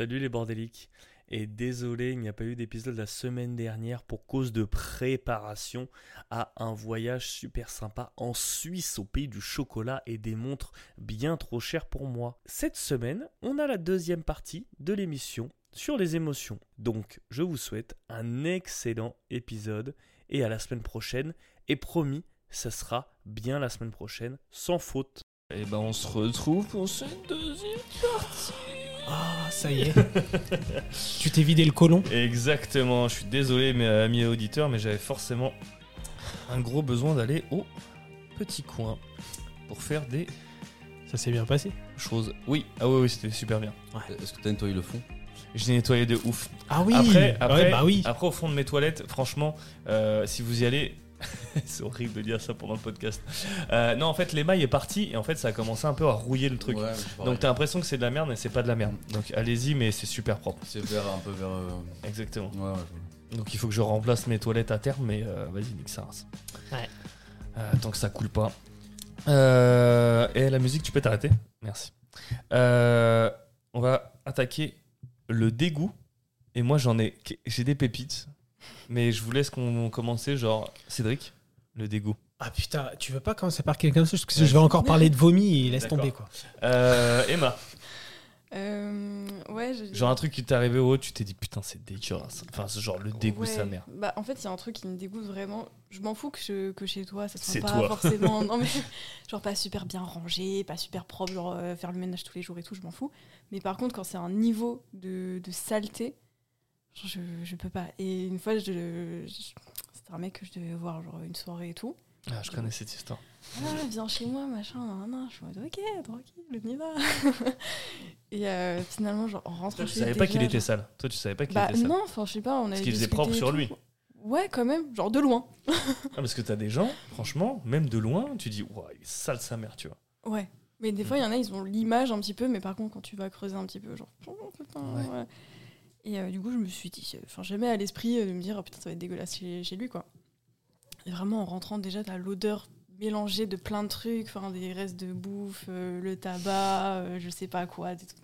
Salut les bordéliques. Et désolé, il n'y a pas eu d'épisode la semaine dernière pour cause de préparation à un voyage super sympa en Suisse au pays du chocolat et des montres bien trop chères pour moi. Cette semaine, on a la deuxième partie de l'émission sur les émotions. Donc, je vous souhaite un excellent épisode et à la semaine prochaine. Et promis, ça sera bien la semaine prochaine, sans faute. Et ben, on se retrouve pour cette deuxième partie. Ah, ça y est. tu t'es vidé le colon Exactement, je suis désolé mes amis auditeurs, mais j'avais forcément un gros besoin d'aller au petit coin pour faire des Ça s'est bien passé. choses. Oui, ah oui, oui, c'était super bien. Est-ce que t'as nettoyé le fond? J'ai nettoyé de ouf. Ah oui Après, après, Ouais, bah oui. après, au fond de mes toilettes, franchement, euh, si vous y allez, c'est horrible de dire ça pendant le podcast. Euh, non, en fait, l'émail est parti et en fait, ça a commencé un peu à rouiller le truc. Ouais. Donc t'as l'impression que c'est de la merde, mais c'est pas de la merde. Donc allez-y, mais c'est super propre. c'est vers un peu vers. euh, Exactement. Ouais, ouais. Donc il faut que je remplace mes toilettes à terme, mais euh, vas-y, nique ça. Euh, tant que ça coule pas. Euh, et la musique, tu peux t'arrêter Merci. Euh, on va attaquer le dégoût. Et moi, j'en ai. J'ai des pépites. Mais je vous laisse qu'on commencer, genre Cédric, le dégoût. Ah putain, tu veux pas commencer par quelqu'un d'autre Parce que je vais encore parler de vomi et laisse tomber quoi. Euh, Emma, Euh, ouais, je- genre un truc qui t'est arrivé au haut, tu t'es dit putain, c'est dégueulasse. Enfin, c'est genre le dégoût, ouais. sa mère. Bah, en fait, il y a un truc qui me dégoûte vraiment. Je m'en fous que, je- que chez toi, ça soit pas toi. forcément. non, mais genre pas super bien rangé, pas super propre, genre euh, faire le ménage tous les jours et tout, je m'en fous. Mais par contre, quand c'est un niveau de, de saleté, je, je peux pas. Et une fois, je, je- c'était un mec que je devais voir genre une soirée et tout. Ah, je connais cette histoire. Ah, viens chez moi, machin, nan, nan. Je suis en mode, ok, tranquille, on y va. et euh, finalement, genre, en rentrant Toi, tu chez savais pas qu'il était sale. Toi, tu savais pas qu'il Bah était sale. non, enfin, je sais pas, on avait Parce qu'il faisait propre sur lui. Ouais, quand même, genre de loin. Ah, parce que t'as des gens, franchement, même de loin, tu dis, ouah, il est sale sa mère, tu vois. Ouais. Mais des fois, il y en a, ils ont l'image un petit peu, mais par contre, quand tu vas creuser un petit peu, genre. oh, putain, Ouais. ouais. Et euh, du coup, je me suis dit, enfin, jamais à l'esprit euh, de me dire, oh, putain, ça va être dégueulasse chez, chez lui, quoi. Et vraiment, en rentrant, déjà, t'as l'odeur mélangée de plein de trucs, enfin, des restes de bouffe, euh, le tabac, euh, je sais pas quoi. Des trucs-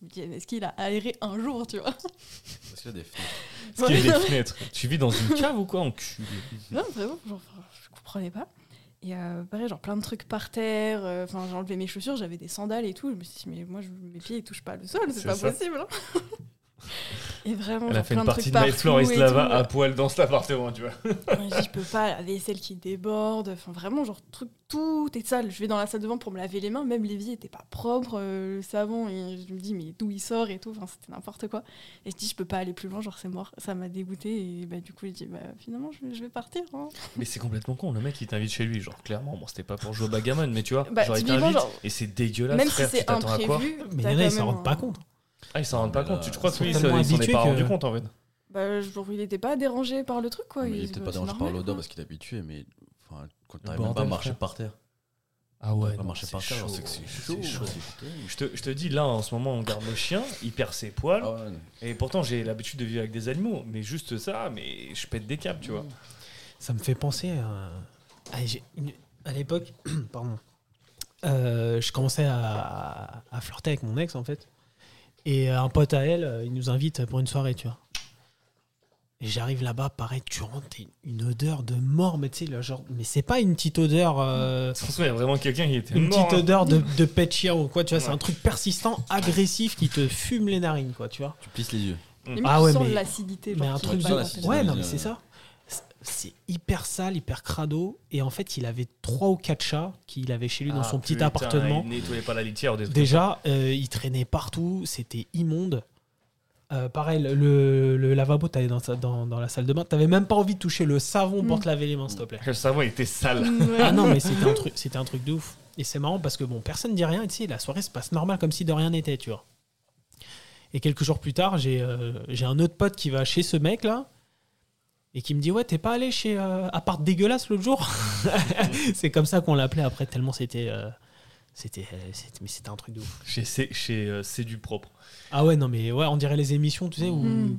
je me dis, est-ce qu'il a aéré un jour, tu vois? Parce qu'il y a des fenêtres. Parce qu'il y a des fenêtres. Tu vis dans une cave ou quoi, enculé Non, vraiment, genre, je comprenais pas. Et euh, pareil, genre plein de trucs par terre. euh, Enfin, j'ai enlevé mes chaussures, j'avais des sandales et tout. Je me suis dit, mais moi, je- mes pieds, ils touchent pas le sol, c'est C'est pas ça. possible. hein. Et vraiment, Elle a fait plein une partie de My et Lava tout. à poil dans cet appartement, tu vois. Je peux pas, la vaisselle qui déborde. Enfin, vraiment, genre, truc, tout est sale. Je vais dans la salle de bain pour me laver les mains, même l'évier était pas propre, euh, le savon. Et je me dis, mais d'où il sort et tout. Enfin, c'était n'importe quoi. Et je dis, je peux pas aller plus loin, genre, c'est mort. Ça m'a dégoûté. Et bah, du coup, je dis, bah, finalement, je vais, je vais partir. hein. Mais c'est complètement con. Le mec, il t'invite chez lui. Genre, clairement, bon, c'était pas pour jouer au bagamon, mais tu vois, Bah, genre, il t'invite genre, et c'est dégueulasse, Même si frère. tu c'est t'attends à quoi imprévu. Mais il y en a, ils s'en rendent pas compte. Ah, il s'en rend pas compte. Tu te crois ils que lui, il s'en est habitués pas rendu compte, en fait. Bah, genre, il était pas dérangé par le truc, quoi. Il Il- était pas dérangé par l'odeur parce qu'il est habitué, mais enfin, quand t'arrives même pas à marcher par terre. Ah Ouais, pas non, marcher par terre, c'est que c'est chaud. Je te, je te dis, là, en ce moment, on garde le chien, il perd ses poils. Ah. Et pourtant, j'ai l'habitude de vivre avec des animaux. Mais juste ça, mais je pète des câbles, tu vois. Ça me fait penser à. à- l'époque, pardon, euh, je commençais à, à flirter avec mon ex en fait. Et un pote à elle, euh, il nous invite pour une soirée, tu vois. Et j'arrive là-bas, pareil, tu rentres, une odeur de mort, mais tu sais, le genre, mais c'est pas une petite odeur, euh, il y a vraiment quelqu'un qui était une mort. petite hein. odeur de, de pet de chien ou quoi, tu vois, c'est un truc persistant, agressif qui te fume les narines, quoi, tu vois. Tu plisses les yeux. Limite, Ah tu ouais, sens mais- l'acidité. Mais un truc tes- Ouais, non, mais euh, c'est ça. C'est- hyper sale, hyper crado. Et en fait, il avait trois ou quatre chats qu'il avait chez lui dans Ah, son petit appartement. Il nettoyait pas la litière. des Déjà, euh, il traînait partout, c'était immonde. Euh, pareil, le, le lavabo, t'allais dans, dans, dans la salle de bain, t'avais même pas envie de toucher le savon pour Mm. te laver les mains, s'il te plaît. Le savon, il était sale. Ouais. Ah non, mais c'était un truc, c'était un truc de ouf. Et c'est marrant parce que bon, personne dit rien. Et tu sais, la soirée se passe normal comme si de rien n'était, tu vois. Et quelques jours plus tard, j'ai euh, j'ai un autre pote qui va chez ce mec là et qui me dit ouais, t'es pas allé chez euh, appart dégueulasse l'autre jour. c'est comme ça qu'on l'appelait après tellement c'était euh, c'était euh, c'était- mais c'était un truc de ouf. Chez, chez euh, C'est du propre. Ah ouais non mais ouais, on dirait les émissions, tu sais où Mm.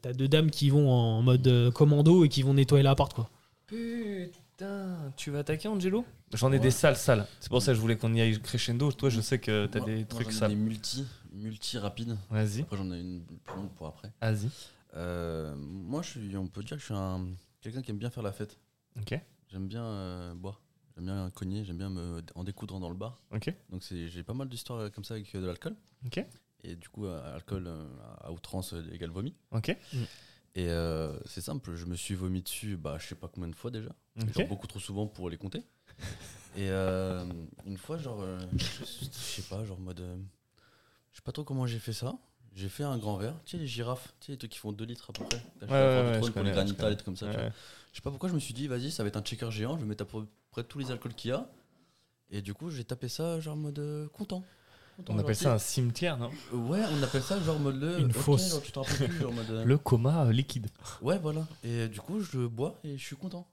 t'as deux dames qui vont en mode euh, commando et qui vont nettoyer l'appart quoi. Putain, tu vas attaquer Angelo? J'en ai Ouais. des sales, sales. C'est pour ça que je voulais qu'on y aille crescendo. Toi, je sais que t'as Moi- des moi, trucs j'en ai sales. Des multi, multi rapide. Vas-y, Après, j'en ai une plus longue pour après. vas-y. Euh, moi, je suis, on peut dire que je suis un, quelqu'un qui aime bien faire la fête. Ok, J'aime bien euh, boire. J'aime bien cogner. J'aime bien me en découdre dans le bar. ok, Donc, c'est- j'ai pas mal d'histoires euh, comme ça avec de l'alcool. ok, Et du coup, euh, alcool euh, à outrance euh, égale vomi. ok, Et euh, c'est simple, je me suis vomi dessus, bah, je sais pas combien de fois déjà. Genre beaucoup trop souvent pour les compter. Et euh, une fois, genre, euh, je je sais pas, genre mode. euh, je sais pas trop comment j'ai fait ça. J'ai fait un grand verre. Tu sais, les girafes, tu sais, les trucs qui font 2 litres à peu près. T'as Ouais, ouais, ouais, pour les granitas, les trucs comme ça. tu vois. Ouais. Je sais pas pourquoi je me suis dit, vas-y, ça va être un checker géant, je vais mettre à peu près tous les alcools qu'il y a. Et du coup, j'ai tapé ça, genre mode euh, content. Content, On genre, appelle ça un cimetière, non? Ouais, on appelle ça genre mode le. Une ok, fosse. genre, tu te rappelles plus, genre mode. euh, Le coma euh, liquide. Ouais, voilà. Et du coup, je bois et je suis content.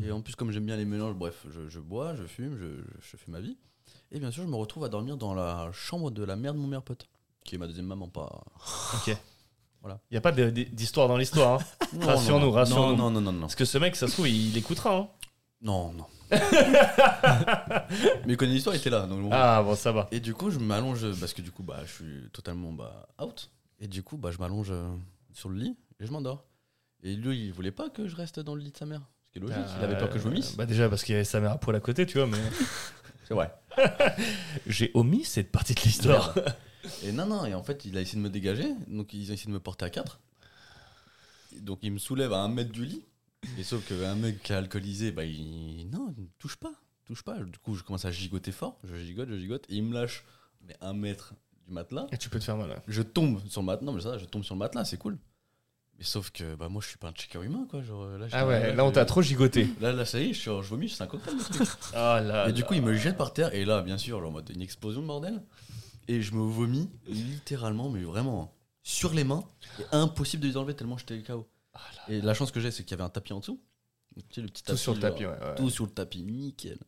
Et en plus, comme j'aime bien les mélanges, bref, je, je bois, je fume, je, je fais ma vie. Et bien sûr, je me retrouve à dormir dans la chambre de la mère de mon meilleur pote, qui est ma deuxième maman, pas. Ok. Voilà. Il n'y a pas de- d'histoire dans l'histoire. hein. Non, Rassure-nous, non. rassure-nous. Non, non, non, non, non. Parce que ce mec, ça se trouve, il, il écoutera. hein. Non, non. Mais il connaît l'histoire, il était là. donc bon. Ah, bon, ça va. Et du coup, je m'allonge, parce que du coup, bah, je suis totalement bah, out. Et du coup, bah, je m'allonge euh, sur le lit et je m'endors. Et lui, il voulait pas que je reste dans le lit de sa mère. Ce qui est logique, il avait peur que je vomisse. Bah, déjà, parce qu'il y avait sa mère à poil à côté, tu vois, mais. C'est vrai. J'ai omis cette partie de l'histoire. Et non, non, et en fait, il a essayé de me dégager, donc ils ont essayé de me porter à 4. Donc il me soulève à un mètre du lit. Et sauf qu'un mec qui est alcoolisé, bah il. Non, il me touche pas. Touche pas. Du coup, je commence à gigoter fort. Je gigote, je gigote. Et il me lâche mais un mètre du matelas. Et tu peux te faire mal. ouais. Je tombe sur le matelas. Non, mais ça, je tombe sur le matelas, c'est cool. Mais sauf que bah, moi, je suis pas un checker humain, quoi. Genre, là, Ah ouais, là, on t'a trop gigoté. Là, là, ça y est, je, suis, je vomis, c'est un cocktail. Ah là. Et du coup, il me jette par terre. Et là, bien sûr, genre, en mode une explosion de bordel. Et je me vomis littéralement, mais vraiment sur les mains. Et impossible de les enlever tellement j'étais KO. Et la chance que j'ai, c'est qu'il y avait un tapis en dessous. Donc, tu sais, le petit Tout sur le genre, tapis, ouais. ouais. Tout sur le tapis, nickel.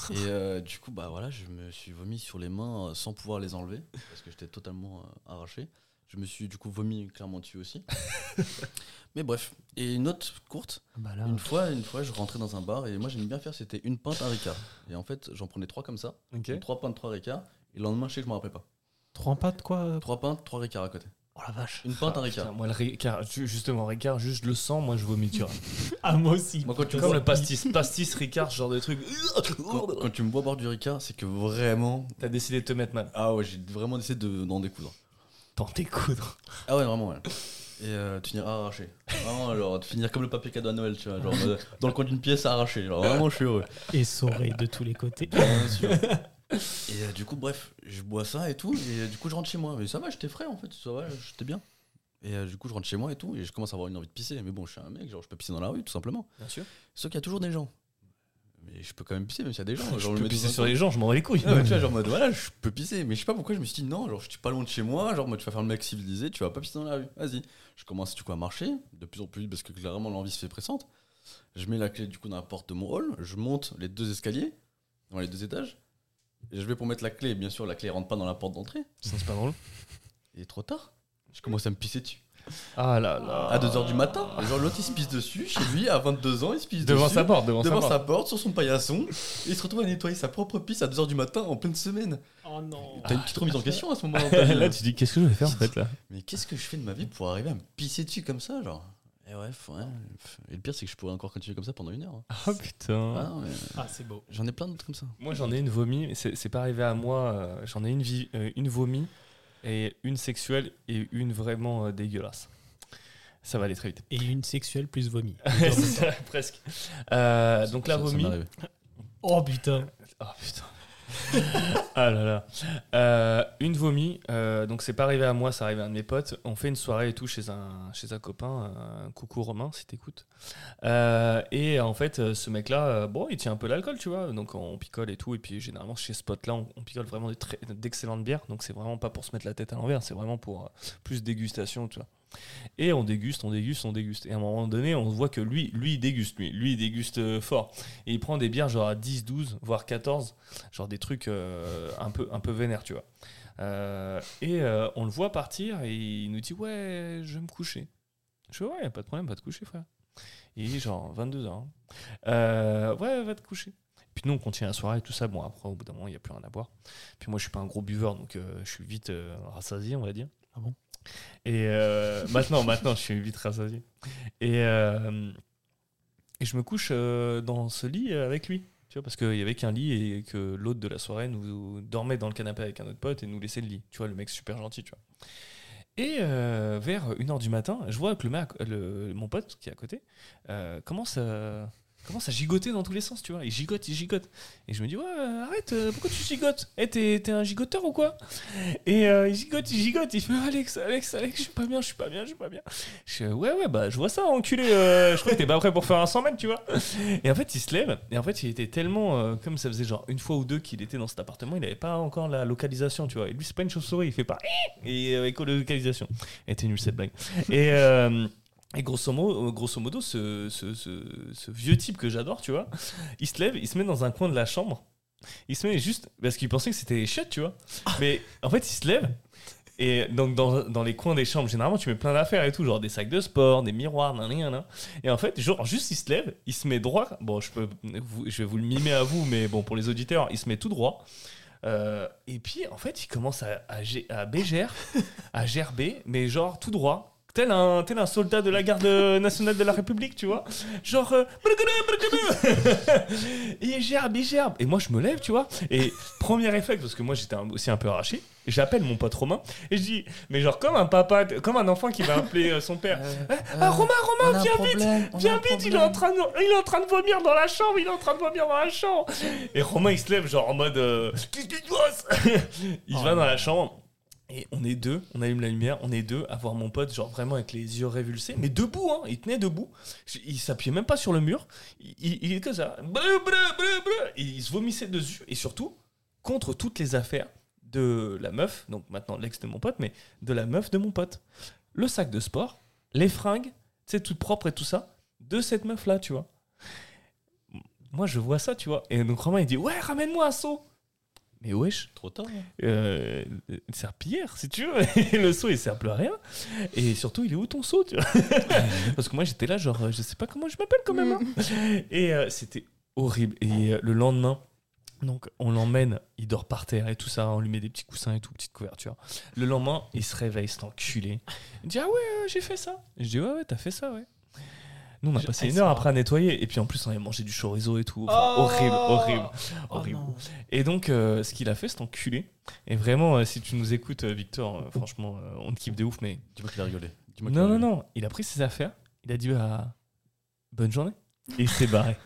Et euh, du coup, bah voilà, je me suis vomi sur les mains euh, sans pouvoir les enlever parce que j'étais totalement euh, arraché. Je me suis du coup vomi clairement dessus aussi. Mais bref, et une autre courte. Bah là. Une fois, une fois, je rentrais dans un bar et moi j'aimais bien faire, c'était une pinte, un ricard. Et en fait, j'en prenais trois comme ça. Ok. Donc, Trois pintes, trois ricards. Et le lendemain, je sais que je me rappelais pas. Trois pattes, quoi Trois pintes, trois ricards à côté. Oh la vache. Une pinte, un Ah, ricard. putain, moi, le Ricard, ju- justement, Ricard, juste le sens, moi je vomis, tu vois. Ah, moi aussi. Moi, quand tu, Comme vois, le pastis, pastis Ricard, genre de truc. quand, quand tu me vois boire du ricard, c'est que vraiment. T'as décidé de te mettre mal. Ah ouais, j'ai vraiment décidé de- d'en découdre. T'en découdre. Ah ouais, vraiment, ouais. Et euh, de finir arraché. Vraiment, genre, de finir comme le papier cadeau à Noël, tu vois. Genre, dans le coin d'une pièce arraché. Genre, vraiment, je suis heureux. Essoré de tous les côtés. Bien sûr. Et euh, du coup, bref, je bois ça et tout. Et euh, du coup, je rentre chez moi. Mais ça va, j'étais frais en fait. Ça va, j'étais bien. Et euh, du coup, je rentre chez moi et tout. Et je commence à avoir une envie de pisser. Mais bon, je suis un mec, genre, je peux pisser dans la rue, tout simplement. Bien sûr. Sauf qu'il y a toujours des gens. Mais je peux quand même pisser, même s'il y a des gens. Je Genre, peux pisser sur les gens, je m'en bats les couilles. Tu vois, genre mode voilà, je peux pisser. Mais je sais pas pourquoi je me suis dit non, genre je suis pas loin de chez moi, genre moi, tu vas faire le mec civilisé, tu vas pas pisser dans la rue. Vas-y. Je commence du coup à marcher, de plus en plus vite parce que clairement l'envie se fait pressante. Je mets la clé du coup dans la porte de mon hall, je monte les deux escaliers, dans les deux étages. Et je vais pour mettre la clé, bien sûr la clé rentre pas dans la porte d'entrée. Ça, C'est pas drôle. Et trop tard. Je commence à me pisser dessus. Ah là là. À 2h du matin. Genre l'autre il se pisse dessus, chez lui à 22 ans, il se pisse Devant dessus. sa porte, devant, Devant sa sa porte. porte, sur son paillasson, et il se retrouve à nettoyer sa propre pisse à 2h du matin en pleine semaine. Oh non. T'as une petite remise en question à ce moment-là là, tu dis, qu'est-ce que je vais faire en fait là? Mais qu'est-ce que je fais de ma vie pour arriver à me pisser dessus comme ça, genre? Et ouais, faut- ouais. Et le pire, c'est que je pourrais encore continuer comme ça pendant une heure. hein. Ah putain. Ah, ouais. Ah, c'est beau. J'en ai plein d'autres comme ça. Moi j'en ai une vomi, mais c'est c'est pas arrivé à moi. euh, j'en ai une, vi- euh, une vomi, et une sexuelle et une vraiment euh, dégueulasse. Ça va aller très vite. Et une sexuelle plus vomi. C'est ça, presque. Euh, donc la vomi. oh putain. Oh putain. ah là là. Euh, une vomi, euh, donc c'est pas arrivé à moi, ça arrivé à un de mes potes. On fait une soirée et tout chez un, chez un copain, coucou Romain si t'écoutes. Euh, et en fait, ce mec-là, bon, il tient un peu l'alcool, tu vois. Donc on picole et tout. Et puis généralement, chez ce pote-là, on, picole vraiment d'excellentes bières. Donc c'est vraiment pas pour se mettre la tête à l'envers, c'est vraiment pour plus dégustation, tu vois. Et on déguste, on déguste, on déguste. Et à un moment donné, on voit que lui, lui, il déguste, lui, lui, il déguste euh, fort. Et il prend des bières genre à 10, 12, voire 14 genre des trucs euh, un peu un peu vénères tu vois Euh, et on le voit partir et il nous dit ouais je vais me coucher je fais ouais y a pas de problème va te coucher frère et il est genre 22 ans euh, ouais va te coucher puis nous, on continue la soirée et tout ça. Bon, après, au bout d'un moment, il n'y a plus rien à boire. Puis moi, je suis pas un gros buveur, donc je suis vite rassasié, on va dire. Ah bon? Et euh, maintenant, maintenant, je suis vite rassasié. Et, euh, et je me couche euh, dans ce lit avec lui. Tu vois, parce qu'il y avait qu'un lit et que l'autre de la soirée nous dormait dans le canapé avec un autre pote et nous laissait le lit. Tu vois, le mec super gentil, tu vois. Et euh, vers 1h du matin, je vois que le mec, le, mon pote qui est à côté euh, commence, à, commence à gigoter dans tous les sens, tu vois. Il gigote, il gigote. Et je me dis, ouais, euh, arrête, euh, pourquoi tu gigotes? Eh, t'es, t'es un gigoteur ou quoi? Et euh, il gigote, il gigote. Il fait, Alex, Alex, Alex, je suis pas bien, je suis pas bien, je suis pas bien. Je fais, ouais, ouais, bah, je vois ça, enculé. euh, je crois que t'es pas prêt pour faire un 100 mètres, tu vois. Et en fait, il se lève. Et en fait, il était tellement. comme ça faisait genre une fois ou deux qu'il était dans cet appartement, il avait pas encore la localisation, tu vois. Et lui, c'est pas une chauve-souris, il fait pas. Et éco-localisation. Elle était nulle cette blague. Et. Euh, et grosso modo, grosso modo ce, vieux type que j'adore, tu vois, il se lève, il se met dans un coin de la chambre. Il se met juste. Parce qu'il pensait que c'était chiottes, tu vois. Mais en fait, il se lève. Et donc, dans, les coins des chambres, généralement, tu mets plein d'affaires et tout, genre des sacs de sport, des miroirs, nan, nan, nan. Et en fait, genre, juste il se lève, il se met droit. Bon, je, peux, je vais vous le mimer à vous, mais bon, pour les auditeurs, il se met tout droit. Euh, et puis, en fait, il commence à, à, à bégère, à gerber, mais genre tout droit. Tel un, tel un soldat de la garde nationale de la République, tu vois. Genre. euh, il gerbe, il gerbe. Et moi, je me lève, tu vois. Et premier réflexe, parce que moi, j'étais aussi un peu arraché, j'appelle mon pote Romain. Et je dis, mais genre, comme un papa, comme un enfant qui va appeler euh, son père. Ah, Romain, Romain, viens vite Viens vite, il est, en train de, il est en train de vomir dans la chambre, il est en train de vomir dans la chambre. Et Romain, il se lève, genre en mode euh, Qu'est-ce bosses Il Oh va dans non. la chambre. Et on est deux, on allume la lumière, on est deux à voir mon pote, genre vraiment avec les yeux révulsés, mais debout, hein, il tenait debout. Il s'appuyait même pas sur le mur, il, il, est que ça. Et il se vomissait dessus, et surtout, contre toutes les affaires de la meuf, donc maintenant l'ex de mon pote, mais de la meuf de mon pote. Le sac de sport, les fringues, tu sais, toutes propres et tout ça, de cette meuf-là, tu vois. Moi, je vois ça, tu vois. Et donc Romain, il dit Ouais, ramène-moi un seau. Mais wesh, Trop tard. hein. euh, il sert si tu veux. Le seau, il sert plus à rien. Et surtout, il est où ton seau, tu vois Parce que moi, j'étais là, genre, euh, je sais pas comment je m'appelle quand même. hein. Et euh, c'était horrible. Et euh, le lendemain, donc, on l'emmène, il dort par terre et tout ça, on lui met des petits coussins et tout, petite couverture. Le lendemain, il se réveille, cet enculé. Il dit Ah ouais, euh, j'ai fait ça. Je dis Ouais, ouais, t'as fait ça, ouais. Nous, on a passé eh, une heure après à nettoyer. Et puis en plus, on avait mangé du chorizo et tout. Enfin, horrible, horrible, Oh horrible. non. Et donc, euh, ce qu'il a fait, cet enculé. Et vraiment, euh, si tu nous écoutes, euh, Victor, euh, franchement, euh, on te kiffe de ouf. Mais Dis-moi qu'il a rigolé. Dis-moi qu'il non, a non, rigolé. non. Il a pris ses affaires. Il a dit à bonne journée. Et il s'est barré.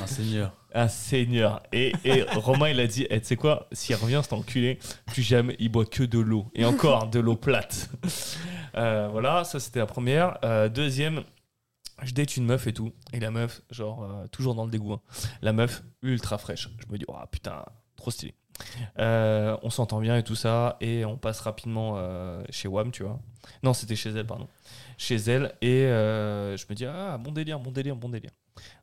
Un seigneur. Un seigneur. Et, et Romain, il a dit eh, Tu sais quoi, s'il revient, cet enculé, plus jamais, il boit que de l'eau. Et encore, de l'eau plate. Euh, voilà, ça c'était la première. Euh, deuxième, je date une meuf et tout. Et la meuf, genre, euh, toujours dans le dégoût. hein. La meuf, ultra fraîche. Je me dis Oh putain, trop stylé. Euh, on s'entend bien et tout ça. Et on passe rapidement euh, chez WAM, tu vois. Non, c'était chez elle, pardon. Chez elle. Et je me dis Ah, bon délire, bon délire, bon délire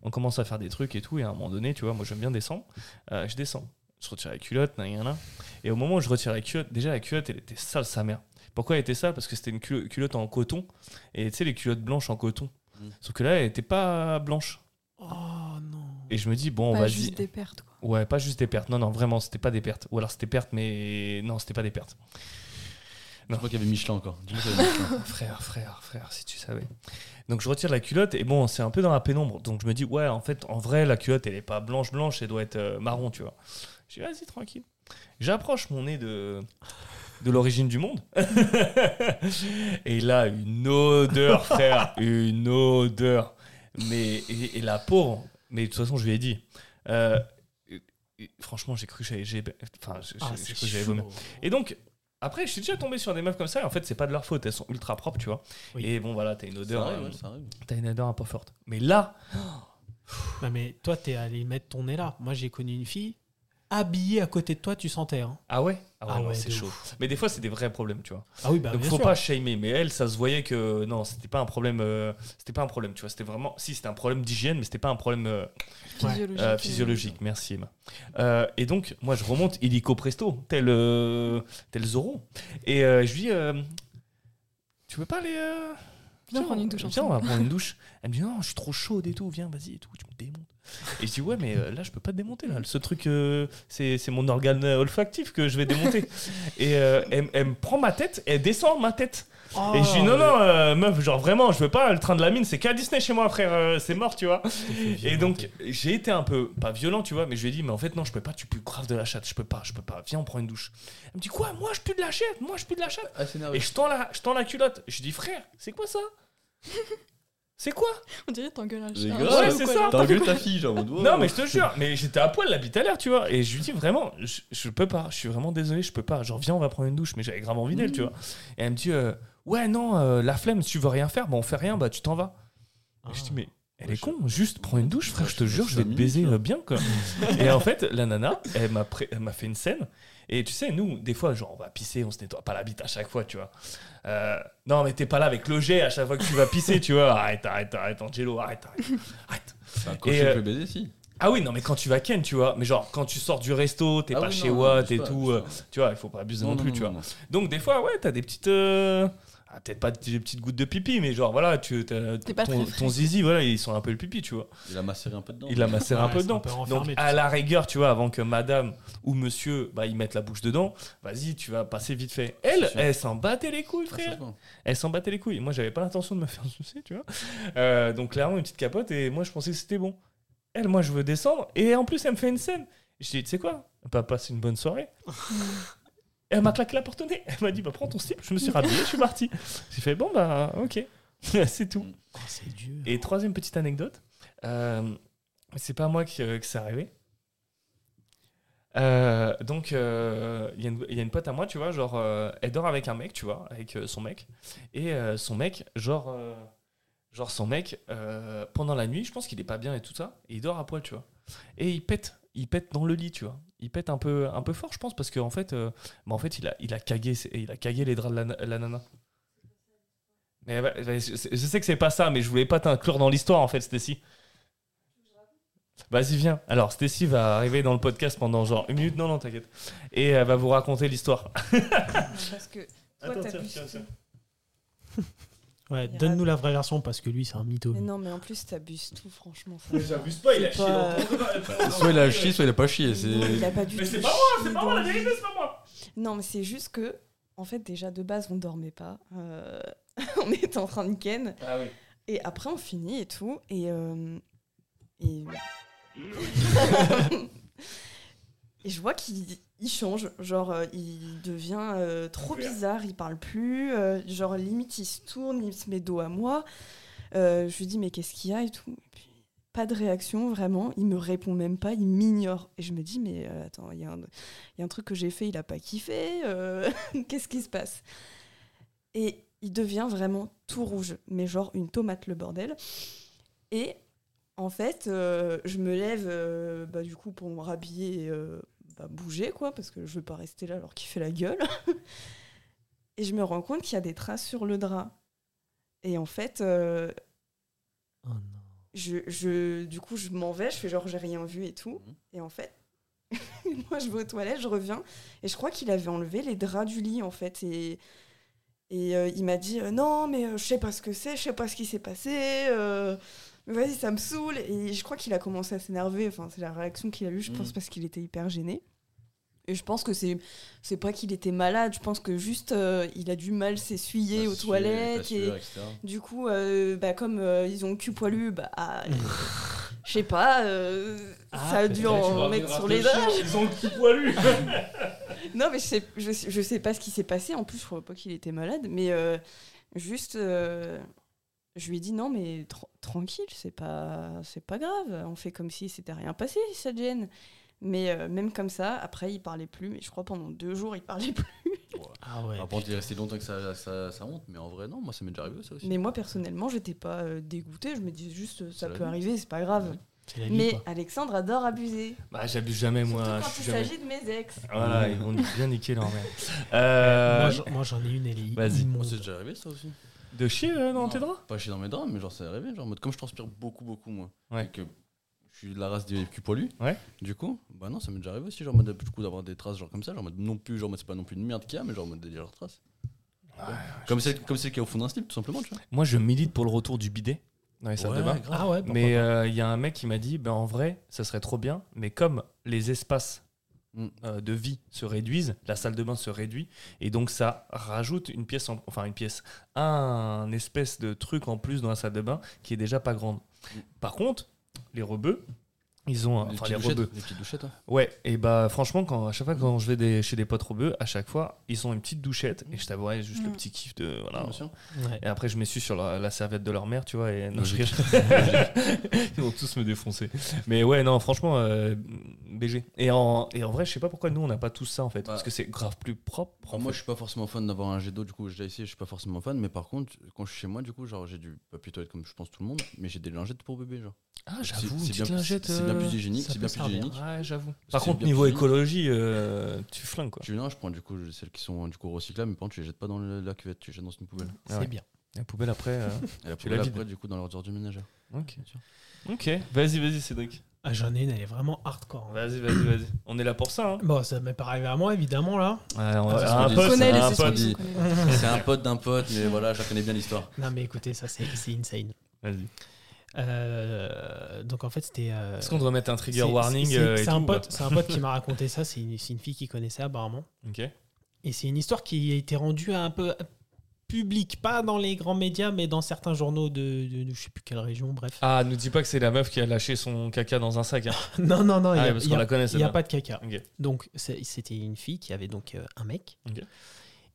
on commence à faire des trucs et tout, et à un moment donné, tu vois, moi j'aime bien descendre, je descends, je retire la culotte, nan, nan, nan. et au moment où je retire la culotte, déjà la culotte elle était sale sa mère. Pourquoi elle était sale? Parce que c'était une culo- culotte en coton, et tu sais les culottes blanches en coton. Mm. Sauf que là elle était pas blanche. Oh non. Et je me dis, bon, Pas vas-y. juste des pertes, quoi. Ouais, pas juste des pertes. Non, non, vraiment, c'était pas des pertes. Ou alors c'était pertes, mais non, c'était pas des pertes. Je crois qu'il y avait Michelin encore. Michelin. frère, frère, frère, si tu savais. Donc je retire la culotte et bon, c'est un peu dans la pénombre. Donc je me dis, ouais, en fait, en vrai, la culotte, elle est pas blanche, blanche, elle doit être euh, marron, tu vois. Je dis, vas-y, tranquille. J'approche mon nez de, de l'origine du monde. et là, une odeur, frère, une odeur. Mais, et, et la pauvre, mais de toute façon, je lui ai dit. euh, et- et franchement, j'ai cru que j'avais. j'ai- Enfin, j'ai- Ah, j'ai c'est cru que j'avais chaud. vomi. Et donc, après, je suis déjà tombé sur des meufs comme ça, et en fait, c'est pas de leur faute, elles sont ultra propres, tu vois. Oui. Et bon, voilà, t'as une odeur, euh, ouais, t'as une odeur un peu forte. Mais là, Non, mais toi, t'es allé mettre ton nez là. Moi, j'ai connu une fille habillée à côté de toi, tu sentais. Hein. ah ouais, ah ouais, Ah ouais, c'est chaud. Mais des fois, c'est des vrais problèmes, tu vois. Ah oui, bah Donc, bien faut sûr. pas shamer. Mais elle, ça se voyait que non, c'était pas un problème. euh, c'était pas un problème, tu vois. C'était vraiment. Si, c'était un problème d'hygiène, mais c'était pas un problème euh. Physiologique. euh, physiologique. Merci, Emma. Euh, et donc, moi, je remonte illico presto, tel, euh, tel Zorro. Et euh, je lui dis euh, Tu veux pas aller. euh, Viens prendre une douche Viens, on va prendre une douche. Elle me dit Non, je suis trop chaude et tout. Viens, vas-y et tout. Tu me démontes. Et je dis ouais, mais euh, là, je peux pas te démonter. Là. Ce truc, euh, c'est mon organe euh, olfactif que je vais démonter. et euh, elle, elle me prend ma tête, elle descend ma tête. et je dis non, non, euh, meuf, genre vraiment, je veux pas le train de la mine, c'est qu'à Disney chez moi, frère, c'est mort, tu vois. Et donc, j'ai été un peu, pas violent, tu vois, mais je lui ai dit, mais en fait, non, je peux pas, tu pues grave de la chatte, je peux pas, je peux pas, viens, on prend une douche. Elle me dit, quoi, moi, je pue de la chatte, moi, je pue de la chatte. Ah. Et je tends la, je tends la culotte. Je dis, frère, c'est quoi ça? C'est quoi On dirait t'engueules un grave, Ouais, ou c'est ça. engueulé ta fille, genre, Non, wow. mais je te jure, mais j'étais à poil la bite à l'air, tu vois. Et je lui dis vraiment, je, je peux pas, je suis vraiment désolé, je peux pas. Genre, viens, on va prendre une douche, mais j'avais grave envie d'elle, tu vois. Et elle me dit, euh, ouais, non, euh, la flemme, si tu veux rien faire, bah on fait rien, bah tu t'en vas. Ah. Et je dis, mais elle est con, juste prends une douche, frère, je te jure, je- vais te baiser euh, bien, quoi. et en fait, la nana, elle m'a pré- elle m'a fait une scène. Et tu sais, nous, des fois, genre, on va pisser, on se nettoie pas la bite à chaque fois, tu vois. Euh, non, mais t'es pas là avec le jet à chaque fois que tu vas pisser, tu vois. Arrête, arrête, arrête, Angelo, arrête, arrête. arrête. C'est un Et, euh, baiser, si. Ah oui, non, mais quand tu vas ken, tu vois. Mais genre, quand tu sors du resto, t'es Ah pas oui, chez Watt et pas, tout, euh, tu vois, il faut pas abuser non, plus, tu vois. Donc, des fois, ouais, t'as des petites. Ah, peut-être pas des petites gouttes de pipi, mais genre, voilà, tu, t'as- T'es pas ton, ton zizi, voilà, ils sont un peu le pipi, tu vois. Il a macéré un peu dedans. Il a macéré un peu dedans. un peu Donc, à ça. la rigueur, tu vois, avant que madame ou monsieur, bah, ils mettent la bouche dedans, vas-y, tu vas passer vite fait. Elle, elle s'en battait les couilles, Ah, frère. Elle s'en battait les couilles. Moi, j'avais pas l'intention de me faire sucer, tu vois. Euh, donc, clairement, une petite capote, et moi, je pensais que c'était bon. Elle, moi, je veux descendre, et en plus, elle me fait une scène. Je dis, tu sais quoi? On va passer une bonne soirée. Elle m'a claqué la porte au nez. Elle m'a dit, bah, prends ton slip. Je me suis rhabillé, je suis parti. J'ai fait, bon, bah, ok. c'est tout. Oh, c'est dur. Et troisième petite anecdote, euh, c'est pas moi qui, euh, que c'est arrivé. Euh, donc, euh, il y, a une- il y a une pote à moi, tu vois, genre, euh, elle dort avec un mec, tu vois, avec son mec. Et son mec, genre, genre son mec, pendant la nuit, je pense qu'il est pas bien et tout ça, et il dort à poil, tu vois. Et il pète, il pète dans le lit, tu vois. Il pète un peu, un peu fort, je pense, parce qu'en fait, euh, bah, en fait, il a, il a cagué, il a cagué les draps de la, la nana. Mais bah, bah, je, je sais que c'est pas ça, mais je voulais pas t'inclure dans l'histoire en fait, Stacy. Vas-y, viens. Alors, Stacy va arriver dans le podcast pendant genre une minute. Non, non, t'inquiète. Et elle va vous raconter l'histoire. Parce que toi, Attends, tiens, tiens, tiens. Ouais, donne-nous la vraie version parce que lui, c'est un mytho. Mais non, mais en plus, t'abuses tout, franchement. ça. Mais j'abuse pas, il a C'est chié pas- dans ton- Soit il a chié, soit il a pas chié. Non, il C'est. a pas du Mais c'est pas moi, c'est pas moi, la vérité, c'est pas moi. Non, mais c'est juste que, en fait, déjà de base, on dormait pas. Euh, on était en train de ken. Ah oui. Et après, on finit et tout. Et. euh, et... et je vois qu'il il change. Genre, euh, il devient euh, trop bizarre. Il parle plus. euh, genre, limite, il se tourne, il se met dos à moi. Je lui dis, mais qu'est-ce qu'il y a et tout. Et puis, pas de réaction, vraiment. Il me répond même pas. Il m'ignore. Et je me dis, mais attends, il y, a un- il y a un truc que j'ai fait, il a pas kiffé. qu'est-ce qui se passe? Et il devient vraiment tout rouge, mais genre une tomate le bordel. Et en fait, je me lève bah, du coup pour me rhabiller bah, bouger, quoi, parce que je veux pas rester là alors qu'il fait la gueule. et je me rends compte qu'il y a des traces sur le drap. Et en fait, euh, Oh non. je, je- du coup, je m'en vais, je fais genre j'ai rien vu et tout. Mhm. Et en fait, moi je vais aux toilettes, je reviens et je crois qu'il avait enlevé les draps du lit en fait. Et, et euh, il m'a dit euh, non, mais euh, je sais pas ce que c'est, je sais pas ce qui s'est passé. Mais vas-y, ça me saoule. Et je crois qu'il a commencé à s'énerver. Enfin, c'est la réaction qu'il a eue, je pense, Mhm. parce qu'il était hyper gêné. Et je pense que c'est c'est pas qu'il était malade, je pense que juste euh, il a du mal s'essuyer Bah, aux suer, toilettes. Et, du coup, euh, bah, comme euh, ils ont le cul poilu, bah, je sais pas, euh, Ah, ça a dû en mettre sur les draps. Ils ont le cul poilu. Non, mais je sais, je, sais- je sais pas ce qui s'est passé. En plus, je crois pas qu'il était malade, mais euh, juste, euh, je lui ai dit non, mais tra- tranquille, c'est pas, c'est pas grave. On fait comme si c'était rien passé, ça te gêne. Mais euh, même comme ça, après, il parlait plus. Mais je crois pendant deux jours, il parlait plus. Ah ouais. Par contre, il est resté longtemps que ça, ça, ça monte, mais en vrai, non, moi ça m'est déjà arrivé ça aussi. Mais moi, personnellement, j'étais pas euh, dégoûtée. Je me disais juste, euh, ça peut arriver, c'est pas grave. Ouais. Vie, Mais quoi. Alexandre adore abuser. Bah, j'abuse jamais, moi. Surtout quand il jamais- s'agit de mes ex. Voilà, ils vont bien niquer leur mère. Euh, Moi, j'en- ai une, elle est Vas-y. Moi, c'est déjà arrivé ça aussi. De chier euh, dans Non. tes draps Pas chier dans mes draps, mais genre c'est arrivé. Genre, en mode, comme je transpire beaucoup, beaucoup, moi. Ouais. Et que je suis de la race des culs poilus. Ouais. Du coup, bah non, ça m'est déjà arrivé aussi. Genre, en mode, du coup, d'avoir des traces, genre comme ça. Genre, en mode, non plus, genre, en mode, c'est pas non plus une merde qu'il y a, mais genre, en mode, des légères traces. comme celle, comme celle qui est au fond d'un slip, tout simplement, tu vois. Moi, je milite pour le retour du bidet. dans les salles Ouais, de bain. grave. Ah ouais, Mais euh, il y a un mec qui m'a dit, ben en vrai, ça serait trop bien, mais comme les espaces de vie se réduisent, la salle de bain se réduit, et donc ça rajoute une pièce, en- enfin une pièce, un espèce de truc en plus dans la salle de bain qui est déjà pas grande. Mm. Par contre, les rebeux, ils ont, un- Des enfin les rebeux. des petites douchettes. hein. Ouais, et bah franchement, quand, à chaque fois quand je vais des- chez des potes rebeux, à chaque fois, ils ont une petite douchette, et je t'avouerai juste le Mm. petit kiff de. Voilà. Ouais. et après, je m'essuie sur la, la serviette de leur mère, tu vois. Et non, je. Ils vont tous me défoncer. Mais ouais, non, franchement, euh, BG. Et en, et en vrai, je sais pas pourquoi nous, on n'a pas tous ça, en fait. Parce que c'est grave plus propre. en Moi, fait. je suis pas forcément fan d'avoir un jet d'eau, du coup, j'ai essayé, je suis pas forcément fan, mais par contre, quand je suis chez moi, du coup, genre, j'ai du papier toilette comme je pense tout le monde, mais j'ai des lingettes pour bébé, genre. Ah, j'avoue, c'est une petite lingette. C'est bien euh, plus hygiénique, ça c'est bien plus hygiénique. Ouais, j'avoue. Par contre, niveau écologie, euh, tu flingues, quoi. Tu non, je prends du coup celles qui sont du coup recyclables, mais par contre, tu les jettes pas dans le- la cuvette, tu les jettes dans une poubelle. Ah C'est ouais. bien. La poubelle après. euh, Et la la poubelle vides. après, du coup, dans l'ordure du ménagère. Ok. Ok, vas-y, vas-y, Cédric. Ah, j'en ai une, elle est vraiment hardcore. Vas-y, vas-y, vas-y. On est là pour ça, hein. Bon, ça m'est pas arrivé à moi, évidemment, là. Ouais, on Ah, va- c'est ce un pote, un. C'est un pote d'un pote, mais voilà, je connais bien l'histoire. Non, mais écoutez, ça, c'est c'est insane. Vas-y. Euh, donc, en fait, c'était. euh, Est-ce qu'on doit mettre un trigger warning c'est- euh, C'est un, pote- c'est un pote qui m'a raconté ça. C'est une, fille qui connaissait apparemment. Ok. Et c'est une histoire qui a été rendue un peu publique, pas dans les grands médias, mais dans certains journaux de, de, de je sais plus quelle région, bref. Ah, nous dis pas que c'est la meuf qui a lâché son caca dans un sac. Hein. Non, non, non, il Ah n'y a, il y qu'on a- pas de caca. Donc, c'était une fille qui avait donc euh, un mec